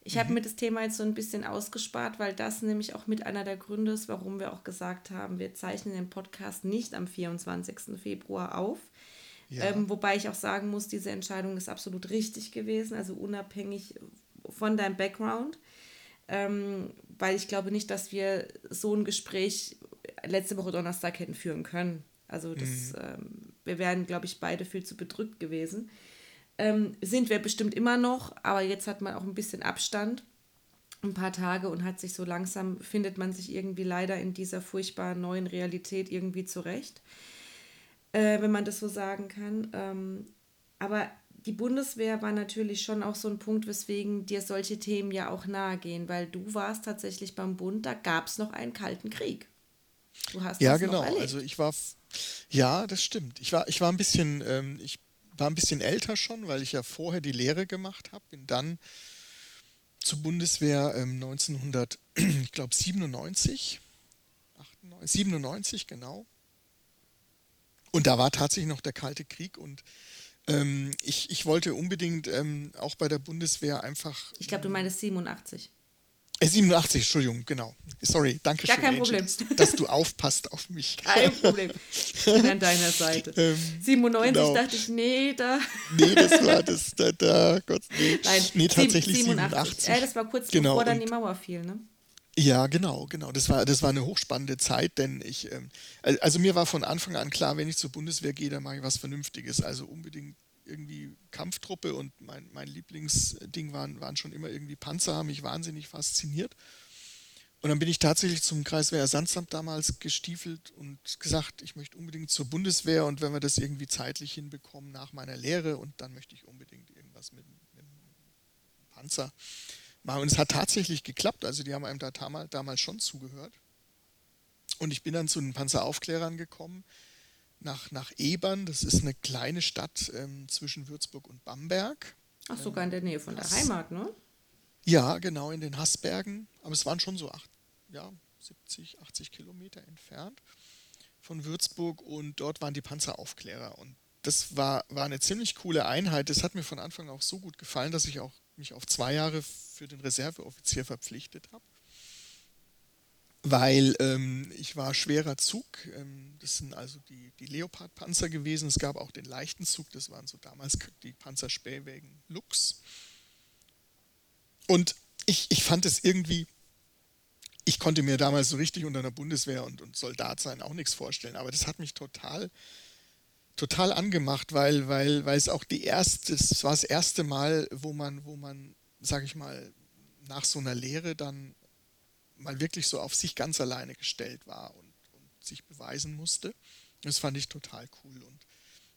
Ich mhm. habe mir das Thema jetzt so ein bisschen ausgespart, weil das nämlich auch mit einer der Gründe ist, warum wir auch gesagt haben, wir zeichnen den Podcast nicht am 24. Februar auf. Ja. Ähm, wobei ich auch sagen muss, diese Entscheidung ist absolut richtig gewesen, also unabhängig von deinem Background. Ähm, weil ich glaube nicht, dass wir so ein Gespräch letzte Woche Donnerstag hätten führen können. Also das, mhm. ähm, wir wären, glaube ich, beide viel zu bedrückt gewesen. Ähm, sind wir bestimmt immer noch, aber jetzt hat man auch ein bisschen Abstand, ein paar Tage und hat sich so langsam, findet man sich irgendwie leider in dieser furchtbar neuen Realität irgendwie zurecht, äh, wenn man das so sagen kann. Ähm, aber die Bundeswehr war natürlich schon auch so ein Punkt, weswegen dir solche Themen ja auch nahe gehen, weil du warst tatsächlich beim Bund, da gab es noch einen kalten Krieg. Du hast Ja, das noch genau. erlebt. Also ich war, ja, das stimmt. Ich war, ich war ein bisschen, ähm, ich war ein bisschen älter schon, weil ich ja vorher die Lehre gemacht habe, bin dann zur Bundeswehr ähm, 1900, ich glaube 97, 98, 97 genau. Und da war tatsächlich noch der Kalte Krieg und ähm, ich, ich wollte unbedingt ähm, auch bei der Bundeswehr einfach ich glaube, du meinst 87. Äh, 87, Entschuldigung, genau. Sorry, danke Gar schön, kein Angel, Problem. dass, dass du aufpasst auf mich. Kein Problem. Ich bin an deiner Seite. Ähm, 97 genau. dachte ich, nee, da. Nee, das war das, da, da Gott, nee. Nein, nee, tatsächlich 87. Äh, das war kurz Genau, bevor dann die Mauer fiel, ne? Ja, genau, genau. Das war, das war eine hochspannende Zeit, denn ich, ähm, al- also mir war von Anfang an klar, wenn ich zur Bundeswehr gehe, dann mache ich was Vernünftiges. Also unbedingt irgendwie Kampftruppe und mein, mein Lieblingsding waren, waren schon immer irgendwie Panzer, haben mich wahnsinnig fasziniert. Und dann bin ich tatsächlich zum Kreiswehrersatzamt damals gestiefelt und gesagt, ich möchte unbedingt zur Bundeswehr und wenn wir das irgendwie zeitlich hinbekommen nach meiner Lehre und dann möchte ich unbedingt irgendwas mit, mit einem Panzer machen. Und es hat tatsächlich geklappt. Also die haben einem da damals schon zugehört. Und ich bin dann zu den Panzeraufklärern gekommen, nach, nach Ebern. Das ist eine kleine Stadt ähm, zwischen Würzburg und Bamberg. Ach, sogar in der Nähe von der das- Heimat, ne? Ja, genau, in den Haßbergen. Aber es waren schon so acht, ja, 70, 80 Kilometer entfernt von Würzburg und dort waren die Panzeraufklärer. Und das war, war eine ziemlich coole Einheit. Das hat mir von Anfang auch so gut gefallen, dass ich auch mich auf zwei Jahre für den Reserveoffizier verpflichtet habe. Weil ähm, ich war schwerer Zug. Ähm, das sind also die, die Leopard-Panzer gewesen. Es gab auch den leichten Zug. Das waren so damals die Panzerspähwägen Lux. Und ich, ich fand es irgendwie, ich konnte mir damals so richtig unter einer Bundeswehr und, und Soldat sein auch nichts vorstellen, aber das hat mich total, total angemacht, weil, weil, weil es auch die erste, es war das erste Mal, wo man, wo man, sag ich mal, nach so einer Lehre dann mal wirklich so auf sich ganz alleine gestellt war und, und sich beweisen musste. Das fand ich total cool und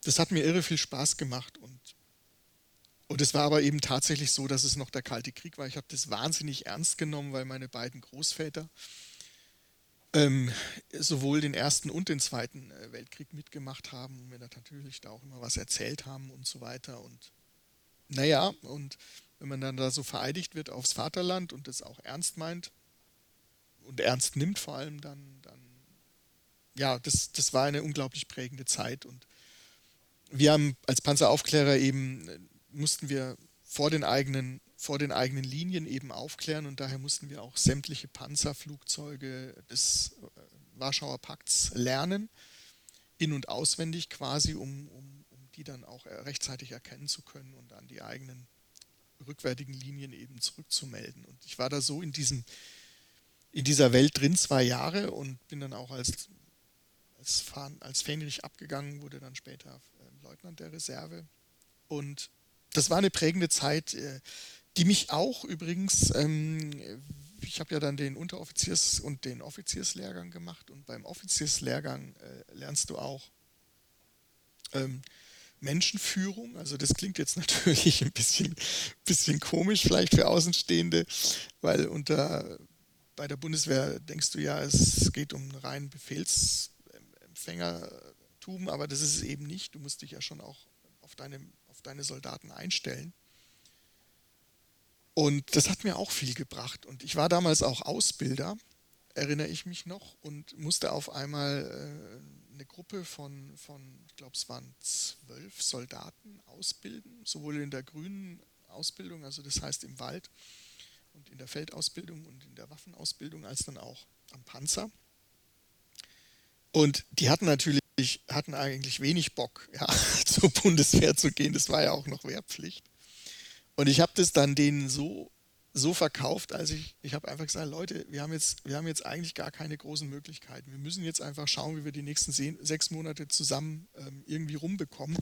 das hat mir irre viel Spaß gemacht und und es war aber eben tatsächlich so, dass es noch der Kalte Krieg war. Ich habe das wahnsinnig ernst genommen, weil meine beiden Großväter ähm, sowohl den Ersten und den Zweiten äh, Weltkrieg mitgemacht haben und mir da natürlich da auch immer was erzählt haben und so weiter. Und naja, und wenn man dann da so vereidigt wird aufs Vaterland und das auch ernst meint und ernst nimmt vor allem, dann, dann ja, das, das war eine unglaublich prägende Zeit. Und wir haben als Panzeraufklärer eben äh, mussten wir vor den eigenen vor den eigenen Linien eben aufklären und daher mussten wir auch sämtliche Panzerflugzeuge des äh, Warschauer Pakts lernen, in- und auswendig quasi, um, um, um die dann auch äh, rechtzeitig erkennen zu können und an die eigenen rückwärtigen Linien eben zurückzumelden. Und ich war da so in diesem, in dieser Welt drin zwei Jahre und bin dann auch als, als, Fahn, als Fähnrich abgegangen, wurde dann später äh, Leutnant der Reserve. Und das war eine prägende Zeit, äh, die mich auch übrigens, ähm, ich habe ja dann den Unteroffiziers- und den Offizierslehrgang gemacht und beim Offizierslehrgang äh, lernst du auch ähm, Menschenführung. Also das klingt jetzt natürlich ein bisschen, bisschen komisch vielleicht für Außenstehende, weil unter bei der Bundeswehr denkst du ja, es geht um rein Befehlsempfängertum, aber das ist es eben nicht. Du musst dich ja schon auch auf deine, auf deine Soldaten einstellen. Und das hat mir auch viel gebracht. Und ich war damals auch Ausbilder, erinnere ich mich noch, und musste auf einmal äh, eine Gruppe von, von ich glaube, es waren zwölf Soldaten ausbilden, sowohl in der grünen Ausbildung, also das heißt im Wald, und in der Feldausbildung und in der Waffenausbildung, als dann auch am Panzer. Und die hatten natürlich, hatten eigentlich wenig Bock, ja, zur Bundeswehr zu gehen. Das war ja auch noch Wehrpflicht. Und ich habe das dann denen so, so verkauft, als ich, ich habe einfach gesagt, Leute, wir haben, jetzt, wir haben jetzt eigentlich gar keine großen Möglichkeiten. Wir müssen jetzt einfach schauen, wie wir die nächsten se- sechs Monate zusammen ähm, irgendwie rumbekommen.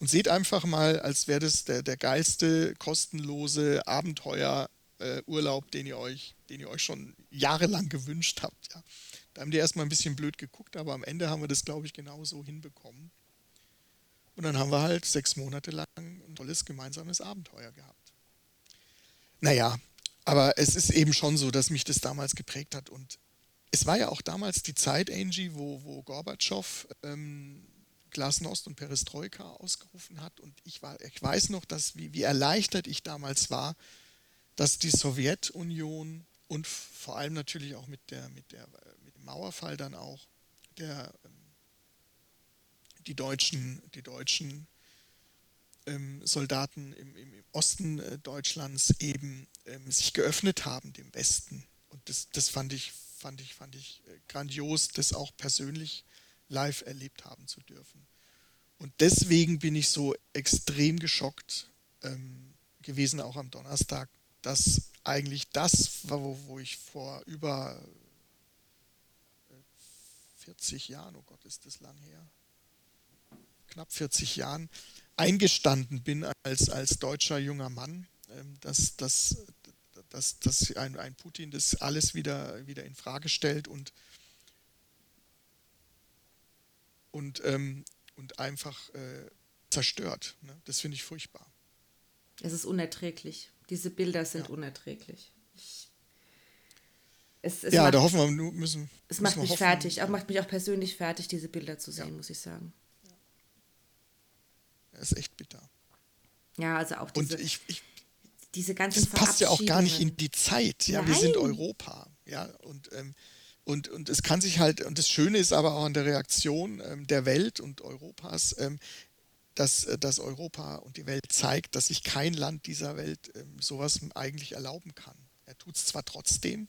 Und seht einfach mal, als wäre das der, der geilste, kostenlose Abenteuer. Äh, Urlaub, den ihr euch, den ihr euch schon jahrelang gewünscht habt. Ja. Da haben die erstmal ein bisschen blöd geguckt, aber am Ende haben wir das, glaube ich, genau so hinbekommen. Und dann haben wir halt sechs Monate lang ein tolles gemeinsames Abenteuer gehabt. Naja, aber es ist eben schon so, dass mich das damals geprägt hat und es war ja auch damals die Zeit, Angie, wo, wo Gorbatschow ähm, Glasnost und Perestroika ausgerufen hat. Und ich, war, ich weiß noch, dass, wie, wie erleichtert ich damals war, dass die Sowjetunion und vor allem natürlich auch mit, der, mit, der, mit dem Mauerfall dann auch der, ähm, die deutschen, die deutschen ähm, Soldaten im, im, Osten äh, Deutschlands eben ähm, sich geöffnet haben dem Westen. Und das, das fand ich, fand ich, fand ich äh, grandios, das auch persönlich live erlebt haben zu dürfen. Und deswegen bin ich so extrem geschockt ähm, gewesen, auch am Donnerstag, dass eigentlich das, wo, wo ich vor über 40 äh, Jahren, oh Gott, ist das lang her, knapp 40 Jahren, eingestanden bin als, als deutscher junger Mann, ähm, dass, dass, dass, dass ein, ein Putin das alles wieder, wieder in Frage stellt und, und, ähm, und einfach äh, zerstört. Ne? Das finde ich furchtbar. Es ist unerträglich. Diese Bilder sind ja. unerträglich. Ich, es, es ja, macht, da hoffen wir, müssen. Es macht mich hoffen. fertig, auch macht mich auch persönlich fertig, diese Bilder zu sehen, ja. muss ich sagen. Ja. ist echt bitter. Ja, also auch diese, Und ich, ich diese ganzen Das passt ja auch gar nicht in die Zeit. Ja, Nein. wir sind Europa. Ja, und, ähm, und, und es kann sich halt, und das Schöne ist aber auch an der Reaktion ähm, der Welt und Europas, ähm, dass, äh, dass Europa und die Welt zeigt, dass sich kein Land dieser Welt ähm, sowas eigentlich erlauben kann. Er tut es zwar trotzdem,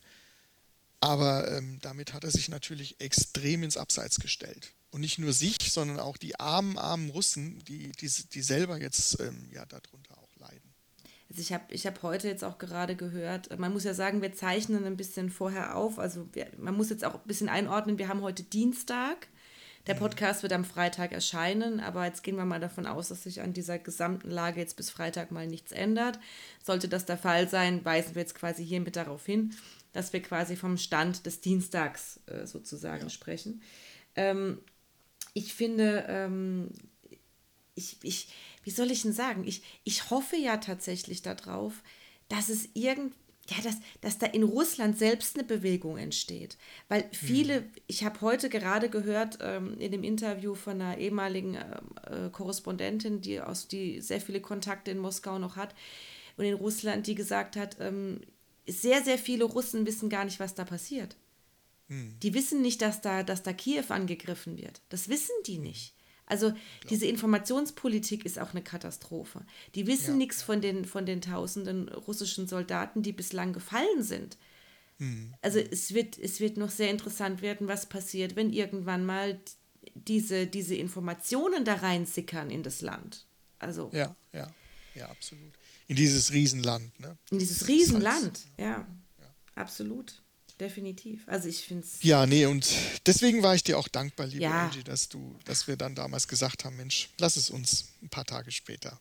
aber ähm, damit hat er sich natürlich extrem ins Abseits gestellt. Und nicht nur sich, sondern auch die armen, armen Russen, die, die, die selber jetzt ähm, ja, darunter auch leiden. Also ich habe ich hab heute jetzt auch gerade gehört, man muss ja sagen, wir zeichnen ein bisschen vorher auf. Also wir, man muss jetzt auch ein bisschen einordnen, wir haben heute Dienstag. Der Podcast wird am Freitag erscheinen, aber jetzt gehen wir mal davon aus, dass sich an dieser gesamten Lage jetzt bis Freitag mal nichts ändert. Sollte das der Fall sein, weisen wir jetzt quasi hiermit darauf hin, dass wir quasi vom Stand des Dienstags äh, sozusagen ja. sprechen. Ähm, ich finde, ähm, ich, ich, wie soll ich denn sagen, ich, ich hoffe ja tatsächlich darauf, dass es irgendwie ja, dass, dass da in Russland selbst eine Bewegung entsteht. Weil viele, mhm. ich habe heute gerade gehört ähm, in dem Interview von einer ehemaligen äh, Korrespondentin, die, aus, die sehr viele Kontakte in Moskau noch hat und in Russland, die gesagt hat, ähm, sehr, sehr viele Russen wissen gar nicht, was da passiert. Mhm. Die wissen nicht, dass da, dass da Kiew angegriffen wird. Das wissen die nicht. Also diese Informationspolitik ist auch eine Katastrophe. Die wissen ja. nichts von den, von den tausenden russischen Soldaten, die bislang gefallen sind. Mhm. Also es wird, es wird noch sehr interessant werden, was passiert, wenn irgendwann mal diese, diese Informationen da reinsickern in das Land. Also, ja, ja, ja, absolut. In dieses Riesenland. Ne? In dieses Riesenland, ja, ja, absolut definitiv. Also ich finde es. Ja, nee, und deswegen war ich dir auch dankbar, liebe ja. Angie, dass du, dass wir dann damals gesagt haben, Mensch, lass es uns ein paar Tage später.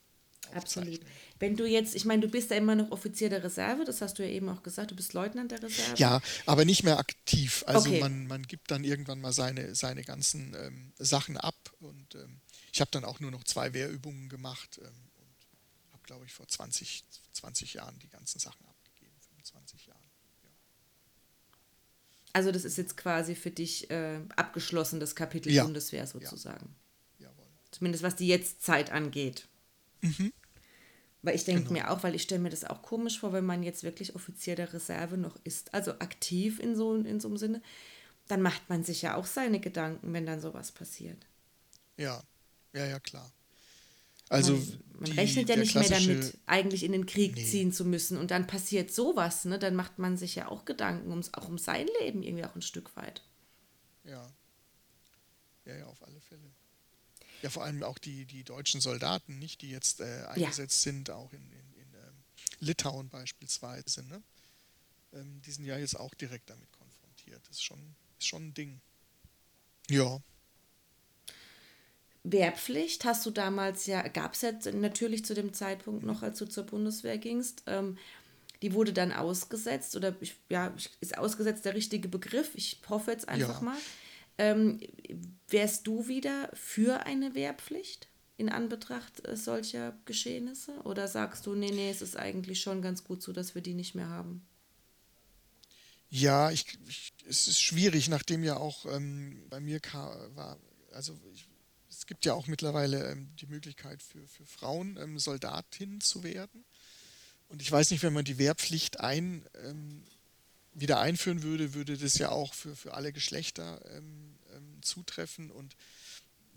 Absolut. Wenn du jetzt, ich meine, du bist ja immer noch Offizier der Reserve, das hast du ja eben auch gesagt, du bist Leutnant der Reserve. Ja, aber nicht mehr aktiv. Also okay. man, man gibt dann irgendwann mal seine, seine ganzen ähm, Sachen ab und ähm, ich habe dann auch nur noch zwei Wehrübungen gemacht ähm, und habe, glaube ich, vor 20, 20 Jahren die ganzen Sachen abgegeben, 25 Jahren. Also das ist jetzt quasi für dich äh, abgeschlossen, das Kapitel ja. Bundeswehr sozusagen. Ja. Jawohl. Zumindest was die Jetztzeit angeht. Mhm. Weil ich denke genau. mir auch, weil ich stelle mir das auch komisch vor, wenn man jetzt wirklich Offizier der Reserve noch ist, also aktiv in so, in so einem Sinne, dann macht man sich ja auch seine Gedanken, wenn dann sowas passiert. Ja, ja, ja, klar. Also man, man die, rechnet ja nicht mehr damit, eigentlich in den Krieg nee. ziehen zu müssen. Und dann passiert sowas, ne? Dann macht man sich ja auch Gedanken, ums, auch um sein Leben irgendwie auch ein Stück weit. Ja. Ja, ja, auf alle Fälle. Ja, vor allem auch die, die deutschen Soldaten, nicht, die jetzt äh, eingesetzt ja. sind, auch in, in, in ähm, Litauen beispielsweise, ne? Ähm, die sind ja jetzt auch direkt damit konfrontiert. Das ist schon, ist schon ein Ding. Ja. Wehrpflicht hast du damals ja, gab es ja natürlich zu dem Zeitpunkt noch, als du zur Bundeswehr gingst. Ähm, die wurde dann ausgesetzt oder ich, ja, ist ausgesetzt der richtige Begriff. Ich hoffe jetzt einfach ja. mal. Ähm, wärst du wieder für eine Wehrpflicht in Anbetracht äh, solcher Geschehnisse? Oder sagst du, nee, nee, es ist eigentlich schon ganz gut so, dass wir die nicht mehr haben? Ja, ich, ich, es ist schwierig, nachdem ja auch ähm, bei mir war, also ich, es gibt ja auch mittlerweile ähm, die Möglichkeit für, für Frauen ähm, Soldatin zu werden. Und ich weiß nicht, wenn man die Wehrpflicht ein, ähm, wieder einführen würde, würde das ja auch für, für alle Geschlechter zutreffen. Und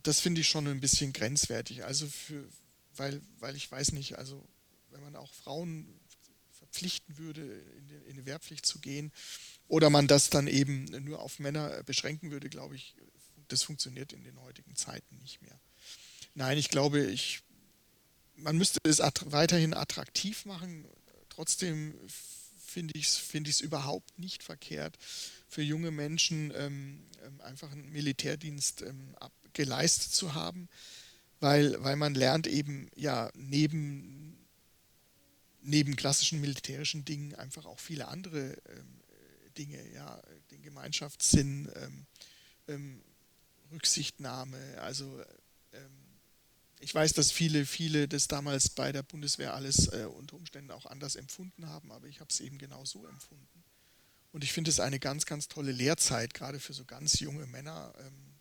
das finde ich schon ein bisschen grenzwertig. Also für, weil, weil ich weiß nicht, also wenn man auch Frauen verpflichten würde, in die, in die Wehrpflicht zu gehen, oder man das dann eben nur auf Männer beschränken würde, glaube ich, das funktioniert in den heutigen Zeiten nicht mehr. Nein, ich glaube, ich, man müsste es att weiterhin attraktiv machen. Trotzdem finde ich es find überhaupt nicht verkehrt, für junge Menschen ähm, ähm, einfach einen Militärdienst ähm, geleistet zu haben, weil, weil man lernt eben ja neben, neben klassischen militärischen Dingen einfach auch viele andere ähm, Dinge, ja, den Gemeinschaftssinn, ähm, ähm, Rücksichtnahme, also ich weiß, dass viele, viele das damals bei der Bundeswehr alles äh, unter Umständen auch anders empfunden haben, aber ich habe es eben genau so empfunden. Und ich finde es eine ganz, ganz tolle Lehrzeit, gerade für so ganz junge Männer. Ähm,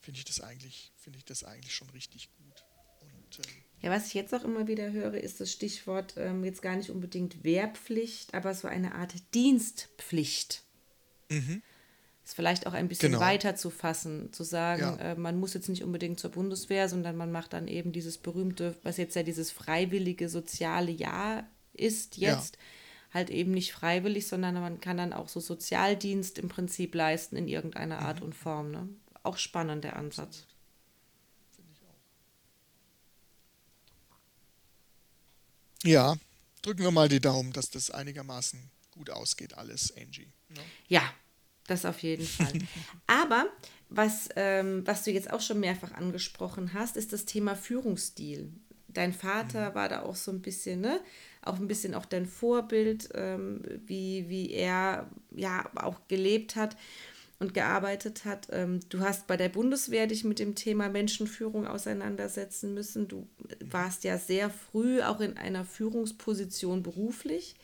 finde ich das eigentlich, finde ich das eigentlich schon richtig gut. Und, ähm, ja, was ich jetzt auch immer wieder höre, ist das Stichwort ähm, jetzt gar nicht unbedingt Wehrpflicht, aber so eine Art Dienstpflicht. Mhm es vielleicht auch ein bisschen genau. weiter zu fassen, zu sagen, ja. äh, man muss jetzt nicht unbedingt zur Bundeswehr, sondern man macht dann eben dieses berühmte, was jetzt ja dieses freiwillige soziale Jahr ist jetzt, ja. halt eben nicht freiwillig, sondern man kann dann auch so Sozialdienst im Prinzip leisten in irgendeiner Art mhm. und Form. Ne? Auch spannend der Ansatz. Ja, drücken wir mal die Daumen, dass das einigermaßen gut ausgeht, alles, Angie. Ne? Ja, das auf jeden Fall. Aber was, ähm, was du jetzt auch schon mehrfach angesprochen hast, ist das Thema Führungsstil. Dein Vater mhm. war da auch so ein bisschen, ne? Auch ein bisschen auch dein Vorbild, ähm, wie, wie er ja auch gelebt hat und gearbeitet hat. Ähm, du hast bei der Bundeswehr dich mit dem Thema Menschenführung auseinandersetzen müssen. Du warst ja sehr früh auch in einer Führungsposition beruflich.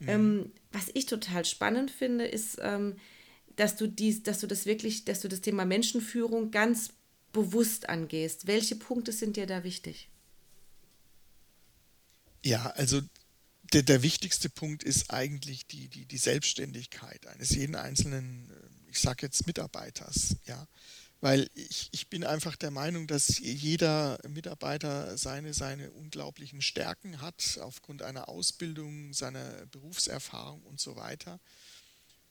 Mhm. Ähm, was ich total spannend finde, ist, ähm, dass du dies, dass du das wirklich, dass du das Thema Menschenführung ganz bewusst angehst. Welche Punkte sind dir da wichtig? Ja, also der, der wichtigste Punkt ist eigentlich die, die, die Selbstständigkeit eines jeden einzelnen, äh, ich sage jetzt Mitarbeiters, ja. Weil ich, ich bin einfach der Meinung, dass jeder Mitarbeiter seine, seine unglaublichen Stärken hat, aufgrund einer Ausbildung, seiner Berufserfahrung und so weiter.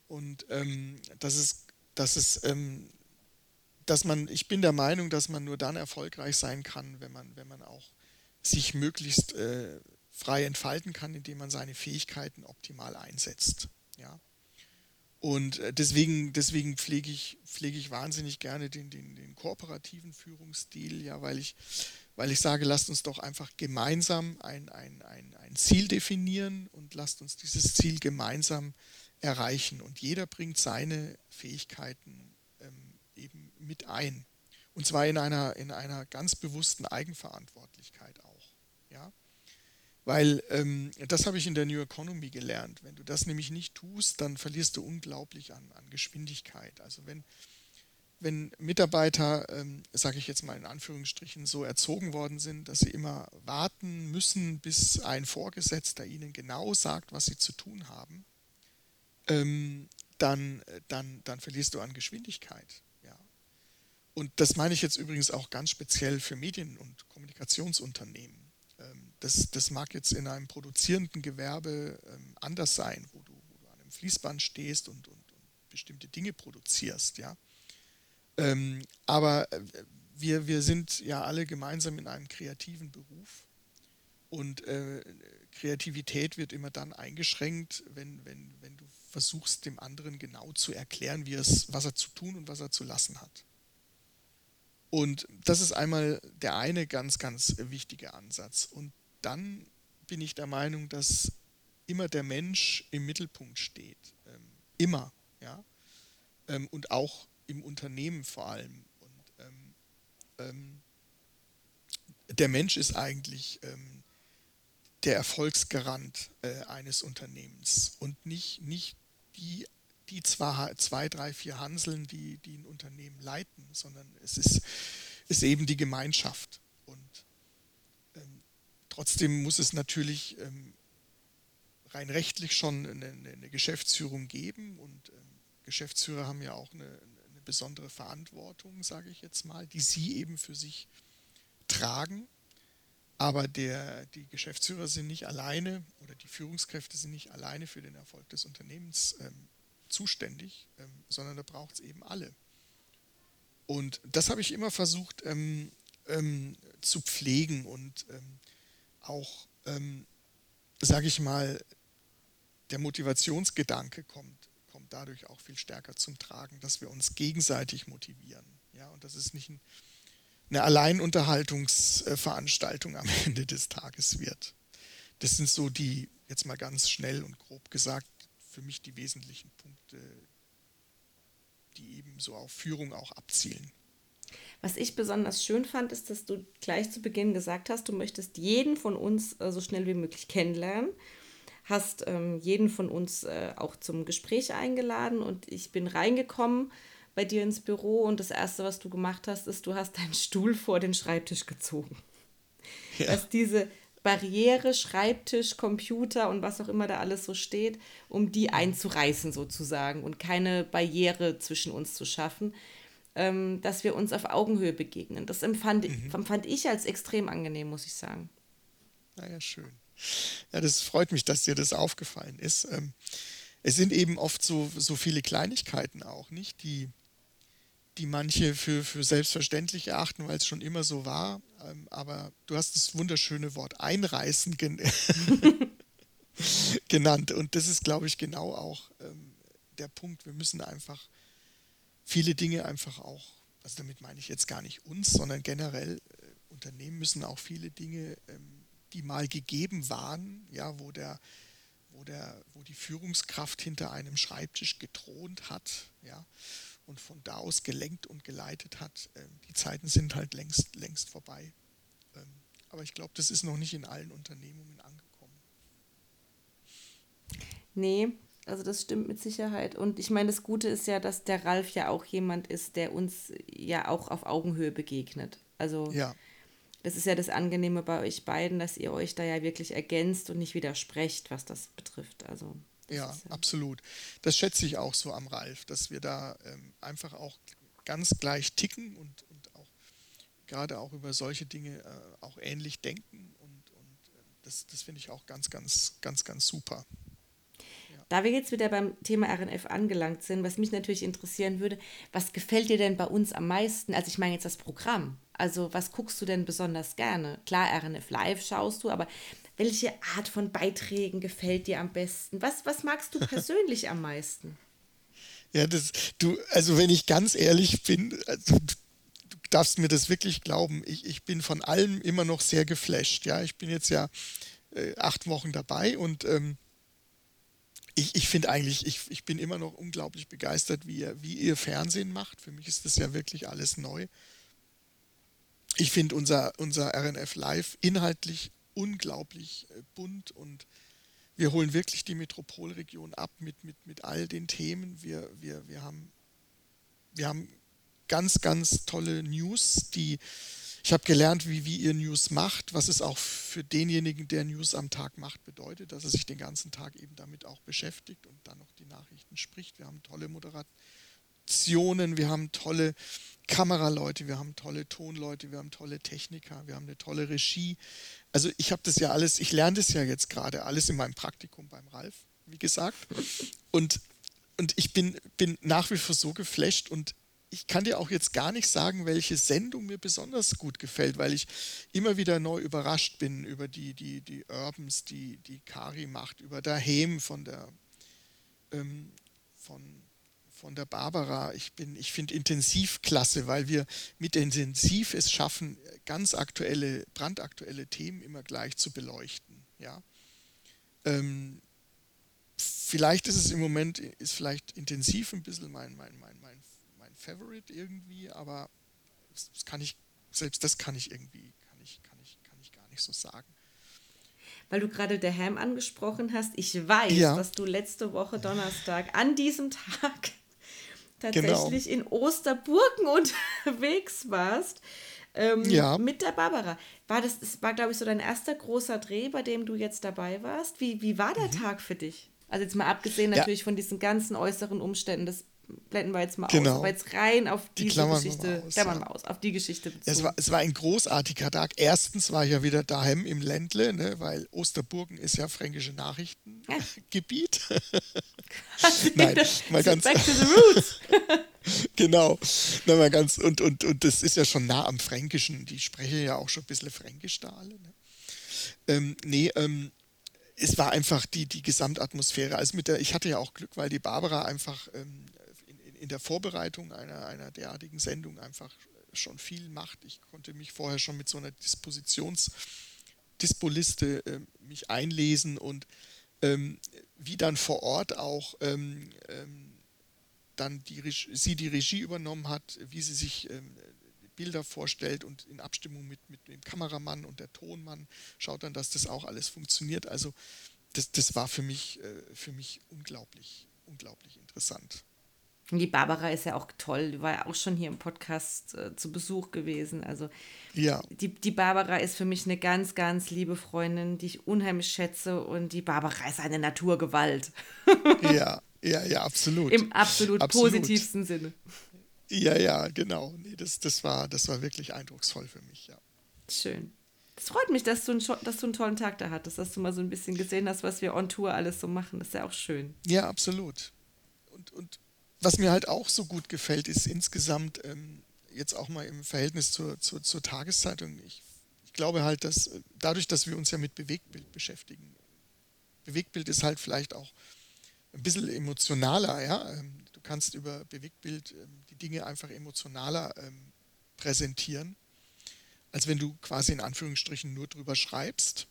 Und ähm, das ist, das ist, ähm, dass man, ich bin der Meinung, dass man nur dann erfolgreich sein kann, wenn man, wenn man auch sich möglichst äh, frei entfalten kann, indem man seine Fähigkeiten optimal einsetzt. Ja. Und äh, deswegen, deswegen pflege ich, pflege ich wahnsinnig gerne den, den, den kooperativen Führungsstil, ja, weil ich, weil ich sage, lasst uns doch einfach gemeinsam ein, ein, ein, ein Ziel definieren und lasst uns dieses Ziel gemeinsam erreichen. Und jeder bringt seine Fähigkeiten ähm, eben mit ein. Und zwar in einer, in einer ganz bewussten Eigenverantwortlichkeit auch. Ja? Weil ähm, das habe ich in der New Economy gelernt. Wenn du das nämlich nicht tust, dann verlierst du unglaublich an, an Geschwindigkeit. Also wenn, wenn Mitarbeiter, ähm, sage ich jetzt mal in Anführungsstrichen, so erzogen worden sind, dass sie immer warten müssen, bis ein Vorgesetzter ihnen genau sagt, was sie zu tun haben, ähm, dann, dann, dann verlierst du an Geschwindigkeit. Ja. Und das meine ich jetzt übrigens auch ganz speziell für Medien- und Kommunikationsunternehmen. Ähm, das, das mag jetzt in einem produzierenden Gewerbe ähm, anders sein, wo du, wo du an einem Fließband stehst und, und, und bestimmte Dinge produzierst. Ja. Ähm, aber äh, wir, wir sind ja alle gemeinsam in einem kreativen Beruf und äh, Kreativität wird immer dann eingeschränkt, wenn, wenn, wenn du versuchst, dem anderen genau zu erklären, wie es, was er zu tun und was er zu lassen hat. Und das ist einmal der eine ganz, ganz wichtige Ansatz. Und dann bin ich der Meinung, dass immer der Mensch im Mittelpunkt steht. Ähm, immer, ja. Ähm, und auch im Unternehmen vor allem. Und ähm, ähm der Mensch ist eigentlich ähm, der Erfolgsgarant äh, eines Unternehmens und nicht, nicht die, die zwar zwei, drei, vier Hanseln, die, die ein Unternehmen leiten, sondern es ist, ist eben die Gemeinschaft. Und ähm, trotzdem muss es natürlich ähm, rein rechtlich schon eine, eine, Geschäftsführung geben und ähm, Geschäftsführer haben ja auch eine, eine besondere Verantwortung, sage ich jetzt mal, die sie eben für sich tragen. Aber der, die Geschäftsführer sind nicht alleine oder die Führungskräfte sind nicht alleine für den Erfolg des Unternehmens ähm, zuständig, ähm, sondern da braucht es eben alle. Und das habe ich immer versucht ähm, ähm zu pflegen und ähm, auch, ähm, sage ich mal, der Motivationsgedanke kommt, kommt dadurch auch viel stärker zum Tragen, dass wir uns gegenseitig motivieren. Ja, und das ist nicht ein eine Alleinunterhaltungsveranstaltung am Ende des Tages wird. Das sind so die, jetzt mal ganz schnell und grob gesagt, für mich die wesentlichen Punkte, die eben so auf Führung auch abzielen. Was ich besonders schön fand, ist, dass du gleich zu Beginn gesagt hast, du möchtest jeden von uns äh, so schnell wie möglich kennenlernen. Hast ähm, jeden von uns äh, auch zum Gespräch eingeladen und ich bin reingekommen bei dir ins Büro und das Erste, was du gemacht hast, ist, du hast deinen Stuhl vor den Schreibtisch gezogen. Ja. Dass diese Barriere, Schreibtisch, Computer und was auch immer da alles so steht, um die einzureißen sozusagen und keine Barriere zwischen uns zu schaffen, ähm, dass wir uns auf Augenhöhe begegnen. Das empfand, mhm. empfand ich als extrem angenehm, muss ich sagen. Naja, schön. Ja, das freut mich, dass dir das aufgefallen ist. Ähm, es sind eben oft so, so viele Kleinigkeiten auch, nicht? Die, die manche für, für selbstverständlich erachten, weil es schon immer so war. Ähm, aber du hast das wunderschöne Wort einreißen gen genannt. Und das ist, glaube ich, genau auch ähm, der Punkt. Wir müssen einfach viele Dinge einfach auch, also damit meine ich jetzt gar nicht uns, sondern generell äh, Unternehmen müssen auch viele Dinge, ähm, die mal gegeben waren, ja, wo der wo, der, wo die Führungskraft hinter einem Schreibtisch gethront hat, ja, und von da aus gelenkt und geleitet hat. Ähm, die Zeiten sind halt längst, längst vorbei. Ähm, aber ich glaube, das ist noch nicht in allen Unternehmungen angekommen. Nee, also das stimmt mit Sicherheit. Und ich meine, das Gute ist ja, dass der Ralf ja auch jemand ist, der uns ja auch auf Augenhöhe begegnet. Also ja. das ist ja das Angenehme bei euch beiden, dass ihr euch da ja wirklich ergänzt und nicht widersprecht, was das betrifft. Also ja, ist, absolut. Das schätze ich auch so am Ralf, dass wir da ähm, einfach auch ganz gleich ticken und, und auch gerade auch über solche Dinge äh, auch ähnlich denken. Und, und äh, das, das finde ich auch ganz, ganz, ganz, ganz super. Da wir jetzt wieder beim Thema RNF angelangt sind, was mich natürlich interessieren würde, was gefällt dir denn bei uns am meisten? Also ich meine jetzt das Programm. Also was guckst du denn besonders gerne? Klar, RNF Live schaust du, aber welche Art von Beiträgen gefällt dir am besten? Was, was magst du persönlich am meisten? Ja, das, du, also wenn ich ganz ehrlich bin, also, du, darfst mir das wirklich glauben, ich, ich bin von allem immer noch sehr geflasht. Ja, ich bin jetzt ja äh, acht Wochen dabei und ähm, ich, ich finde eigentlich, ich, ich bin immer noch unglaublich begeistert, wie ihr, wie ihr Fernsehen macht. Für mich ist das ja wirklich alles neu. Ich finde unser, unser RNF Live inhaltlich unglaublich äh, bunt und wir holen wirklich die Metropolregion ab mit, mit, mit all den Themen. Wir, wir, wir, haben, wir haben ganz, ganz tolle News, die ich habe gelernt, wie, wie ihr News macht, was es auch für denjenigen, der News am Tag macht, bedeutet, dass er sich den ganzen Tag eben damit auch beschäftigt und dann noch die Nachrichten spricht. Wir haben tolle Moderationen, wir haben tolle Kameraleute, wir haben tolle Tonleute, wir haben tolle Techniker, wir haben eine tolle Regie. Also ich habe das ja alles, ich lerne das ja jetzt gerade alles in meinem Praktikum beim Ralf, wie gesagt. Und, und ich bin, bin nach wie vor so geflasht und ich kann dir auch jetzt gar nicht sagen, welche Sendung mir besonders gut gefällt, weil ich immer wieder neu überrascht bin über die, die, die Urbans, die, die Kari macht, über Daheim von der ähm, von von der Barbara. Ich, ich finde intensiv klasse, weil wir mit intensiv es schaffen, ganz aktuelle, brandaktuelle Themen immer gleich zu beleuchten. Ja? Ähm, vielleicht ist es im Moment, ist vielleicht intensiv ein bisschen mein, mein, mein, mein, mein Favorite irgendwie, aber das kann ich, selbst das kann ich irgendwie, kann ich, kann ich, kann ich gar nicht so sagen. weil du gerade der Ham angesprochen hast. Ich weiß, ja. dass du letzte Woche Donnerstag an diesem Tag tatsächlich genau. in Osterburgen unterwegs warst. Ähm, ja. Mit der Barbara. War das, das war, glaube ich, so dein erster großer Dreh, bei dem du jetzt dabei warst. Wie, wie war der mhm. Tag für dich? Also jetzt mal abgesehen natürlich ja. von diesen ganzen äußeren Umständen, das blenden wir jetzt mal genau. aus, aber jetzt rein auf diese die Klammern Geschichte, aus, klammern ja. aus, auf die Geschichte bezogen. Es war, es war ein großartiger Tag. Erstens war ich ja wieder daheim im Ländle, ne, weil Osterburgen ist ja fränkische Nachrichtengebiet. Nein, mal ganz. Back to the roots. genau. Na, mal ganz, und, und, und das ist ja schon nah am Fränkischen. Die sprechen ja auch schon ein bisschen Fränkisch da alle. Ne? Ähm, nee, ähm, es war einfach die, die Gesamtatmosphäre. Also mit der, ich hatte ja auch Glück, weil die Barbara einfach ähm, in, der Vorbereitung einer, einer derartigen Sendung einfach schon viel macht. Ich konnte mich vorher schon mit so einer Dispositions- Dispoliste äh, mich einlesen und ähm, wie dann vor Ort auch ähm, ähm, dann die sie die Regie übernommen hat, wie sie sich ähm, Bilder vorstellt und in Abstimmung mit, mit dem Kameramann und der Tonmann schaut dann, dass das auch alles funktioniert. Also das, das war für mich, äh, für mich unglaublich, unglaublich interessant. Die Barbara ist ja auch toll, die war ja auch schon hier im Podcast äh, zu Besuch gewesen. Also ja. die, die Barbara ist für mich eine ganz, ganz liebe Freundin, die ich unheimlich schätze und die Barbara ist eine Naturgewalt. ja, ja, ja, absolut. Im absolut, absolut. positivsten Sinne. Ja, ja, genau. Nee, das, das, war, das war wirklich eindrucksvoll für mich, ja. Schön. Das freut mich, dass du, einen, dass du einen tollen Tag da hattest, dass du mal so ein bisschen gesehen hast, was wir on Tour alles so machen. Das ist ja auch schön. Ja, absolut. Und, und was mir halt auch so gut gefällt, ist insgesamt ähm, jetzt auch mal im Verhältnis zur, zur, zur Tageszeitung. Ich, ich glaube halt, dass äh, dadurch, dass wir uns ja mit Bewegtbild beschäftigen, Bewegtbild ist halt vielleicht auch ein bisschen emotionaler, ja. Ähm, du kannst über Bewegtbild ähm, die Dinge einfach emotionaler ähm, präsentieren, als wenn du quasi in Anführungsstrichen nur drüber schreibst.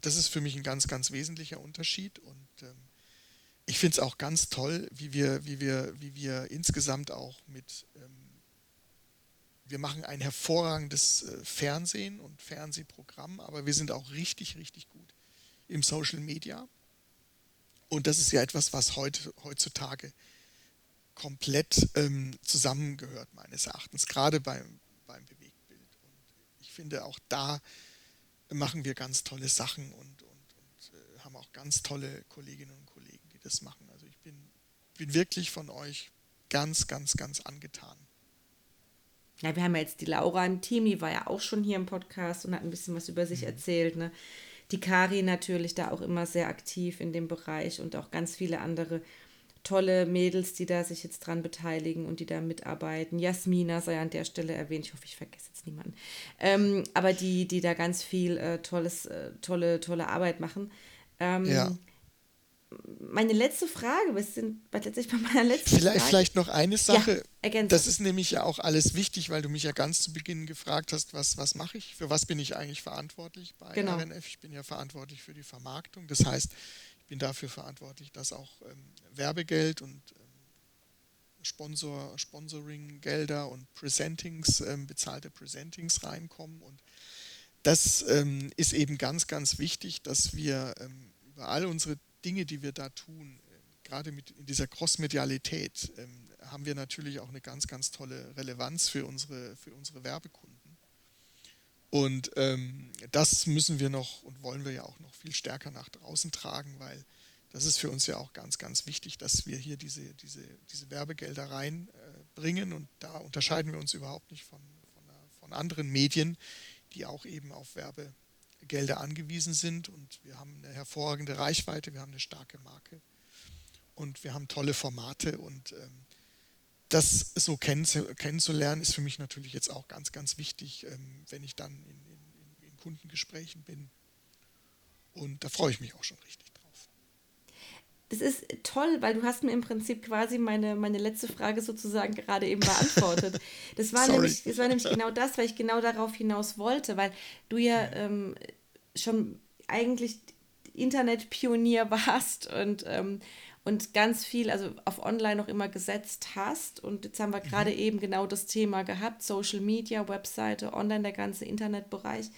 Das ist für mich ein ganz, ganz wesentlicher Unterschied und ich finde es auch ganz toll, wie wir, wie wir, wie wir insgesamt auch mit, ähm, wir machen ein hervorragendes äh, Fernsehen und Fernsehprogramm, aber wir sind auch richtig, richtig gut im Social Media. Und das ist ja etwas, was heute, heutzutage komplett ähm, zusammengehört, meines Erachtens, gerade beim, beim Bewegtbild. Und ich finde, auch da machen wir ganz tolle Sachen und, und, und äh, haben auch ganz tolle Kolleginnen und die das machen. Also ich bin, bin wirklich von euch ganz, ganz, ganz angetan. Ja, wir haben ja jetzt die Laura im Team, die war ja auch schon hier im Podcast und hat ein bisschen was über sich mhm. erzählt. Ne? die Kari natürlich da auch immer sehr aktiv in dem Bereich und auch ganz viele andere tolle Mädels, die da sich jetzt dran beteiligen und die da mitarbeiten. Jasmina sei an der Stelle erwähnt. Ich hoffe, ich vergesse jetzt niemanden. Ähm, aber die, die da ganz viel äh, tolles, äh, tolle, tolle Arbeit machen. Ähm, ja meine letzte Frage, wir sind letztlich bei meiner letzten vielleicht, Frage. Vielleicht noch eine Sache. Ja, das ist nämlich ja auch alles wichtig, weil du mich ja ganz zu Beginn gefragt hast, was, was mache ich, für was bin ich eigentlich verantwortlich bei genau. RNF. Ich bin ja verantwortlich für die Vermarktung. Das heißt, ich bin dafür verantwortlich, dass auch ähm, Werbegeld und ähm, Sponsor, Sponsoring-Gelder und Presentings, ähm, bezahlte Presentings reinkommen. Und das ähm, ist eben ganz, ganz wichtig, dass wir ähm, über all unsere Dinge, die wir da tun, äh, gerade mit in dieser Crossmedialität, ähm, haben wir natürlich auch eine ganz, ganz tolle Relevanz für unsere, für unsere Werbekunden. Und ähm, das müssen wir noch und wollen wir ja auch noch viel stärker nach draußen tragen, weil das ist für uns ja auch ganz, ganz wichtig, dass wir hier diese, diese, diese Werbegelder reinbringen. Äh, und da unterscheiden wir uns überhaupt nicht von, von, von anderen Medien, die auch eben auf Werbe, Gelder angewiesen sind und wir haben eine hervorragende Reichweite, wir haben eine starke Marke und wir haben tolle Formate und ähm, das so kenn kennenzulernen ist für mich natürlich jetzt auch ganz, ganz wichtig, ähm, wenn ich dann in, in, in Kundengesprächen bin und da freue ich mich auch schon richtig. Das ist toll, weil du hast mir im Prinzip quasi meine, meine letzte Frage sozusagen gerade eben beantwortet. Das war, nämlich, das war nämlich genau das, weil ich genau darauf hinaus wollte, weil du ja ähm, schon eigentlich Internetpionier warst und, ähm, und ganz viel, also auf Online noch immer gesetzt hast. Und jetzt haben wir mhm. gerade eben genau das Thema gehabt, Social Media, Webseite, Online, der ganze Internetbereich.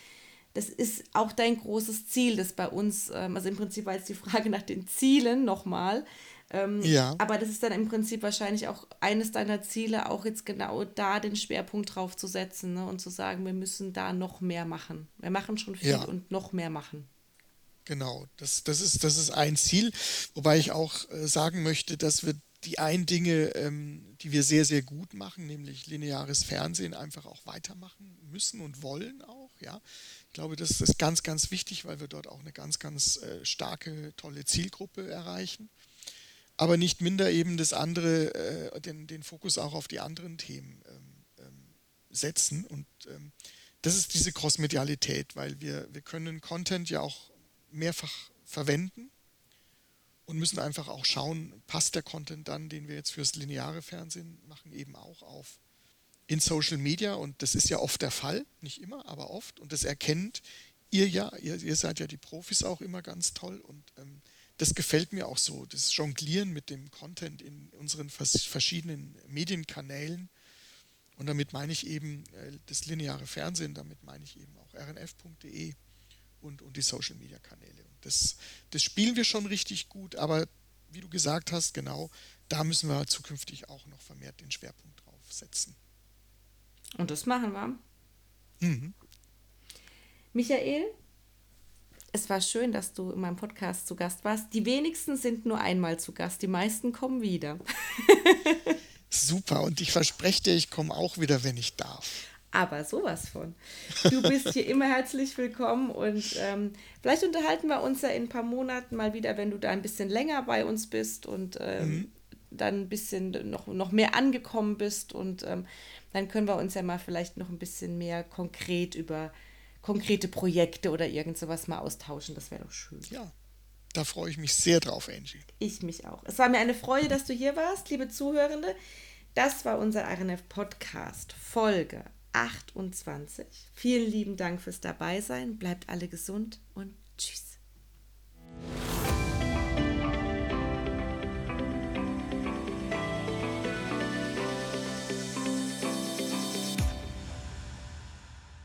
Das ist auch dein großes Ziel, das bei uns, ähm, also im Prinzip war jetzt die Frage nach den Zielen nochmal. Ähm, ja. Aber das ist dann im Prinzip wahrscheinlich auch eines deiner Ziele, auch jetzt genau da den Schwerpunkt drauf zu setzen ne, und zu sagen, wir müssen da noch mehr machen. Wir machen schon viel ja. und noch mehr machen. Genau, das, das, ist, das ist ein Ziel, wobei ich auch äh, sagen möchte, dass wir die ein Dinge, ähm, die wir sehr, sehr gut machen, nämlich lineares Fernsehen, einfach auch weitermachen müssen und wollen auch. Ja, ich glaube, das ist ganz, ganz wichtig, weil wir dort auch eine ganz, ganz äh, starke, tolle Zielgruppe erreichen. Aber nicht minder eben das andere, äh, den, den Fokus auch auf die anderen Themen ähm, ähm, setzen. Und ähm, das ist diese Crossmedialität, weil wir, wir können Content ja auch mehrfach verwenden und müssen einfach auch schauen, passt der Content dann, den wir jetzt fürs lineare Fernsehen machen, eben auch auf in Social Media und das ist ja oft der Fall, nicht immer, aber oft und das erkennt ihr ja, ihr, ihr seid ja die Profis auch immer ganz toll und ähm, das gefällt mir auch so, das Jonglieren mit dem Content in unseren verschiedenen Medienkanälen und damit meine ich eben äh, das lineare Fernsehen, damit meine ich eben auch rnf.de und, und die Social Media Kanäle. Das, das spielen wir schon richtig gut, aber wie du gesagt hast, genau, da müssen wir zukünftig auch noch vermehrt den Schwerpunkt drauf setzen. Und das machen wir. Mhm. Michael, es war schön, dass du in meinem Podcast zu Gast warst. Die wenigsten sind nur einmal zu Gast, die meisten kommen wieder. Super, und ich verspreche dir, ich komme auch wieder, wenn ich darf aber sowas von. Du bist hier immer herzlich willkommen und ähm, vielleicht unterhalten wir uns ja in ein paar Monaten mal wieder, wenn du da ein bisschen länger bei uns bist und ähm, mhm. dann ein bisschen noch, noch mehr angekommen bist und ähm, dann können wir uns ja mal vielleicht noch ein bisschen mehr konkret über konkrete Projekte oder irgend sowas mal austauschen. Das wäre doch schön. Ja, da freue ich mich sehr drauf, Angie. Ich mich auch. Es war mir eine Freude, dass du hier warst, liebe Zuhörende. Das war unser RNF Podcast Folge 28. Vielen lieben Dank fürs Dabeisein. Bleibt alle gesund und tschüss.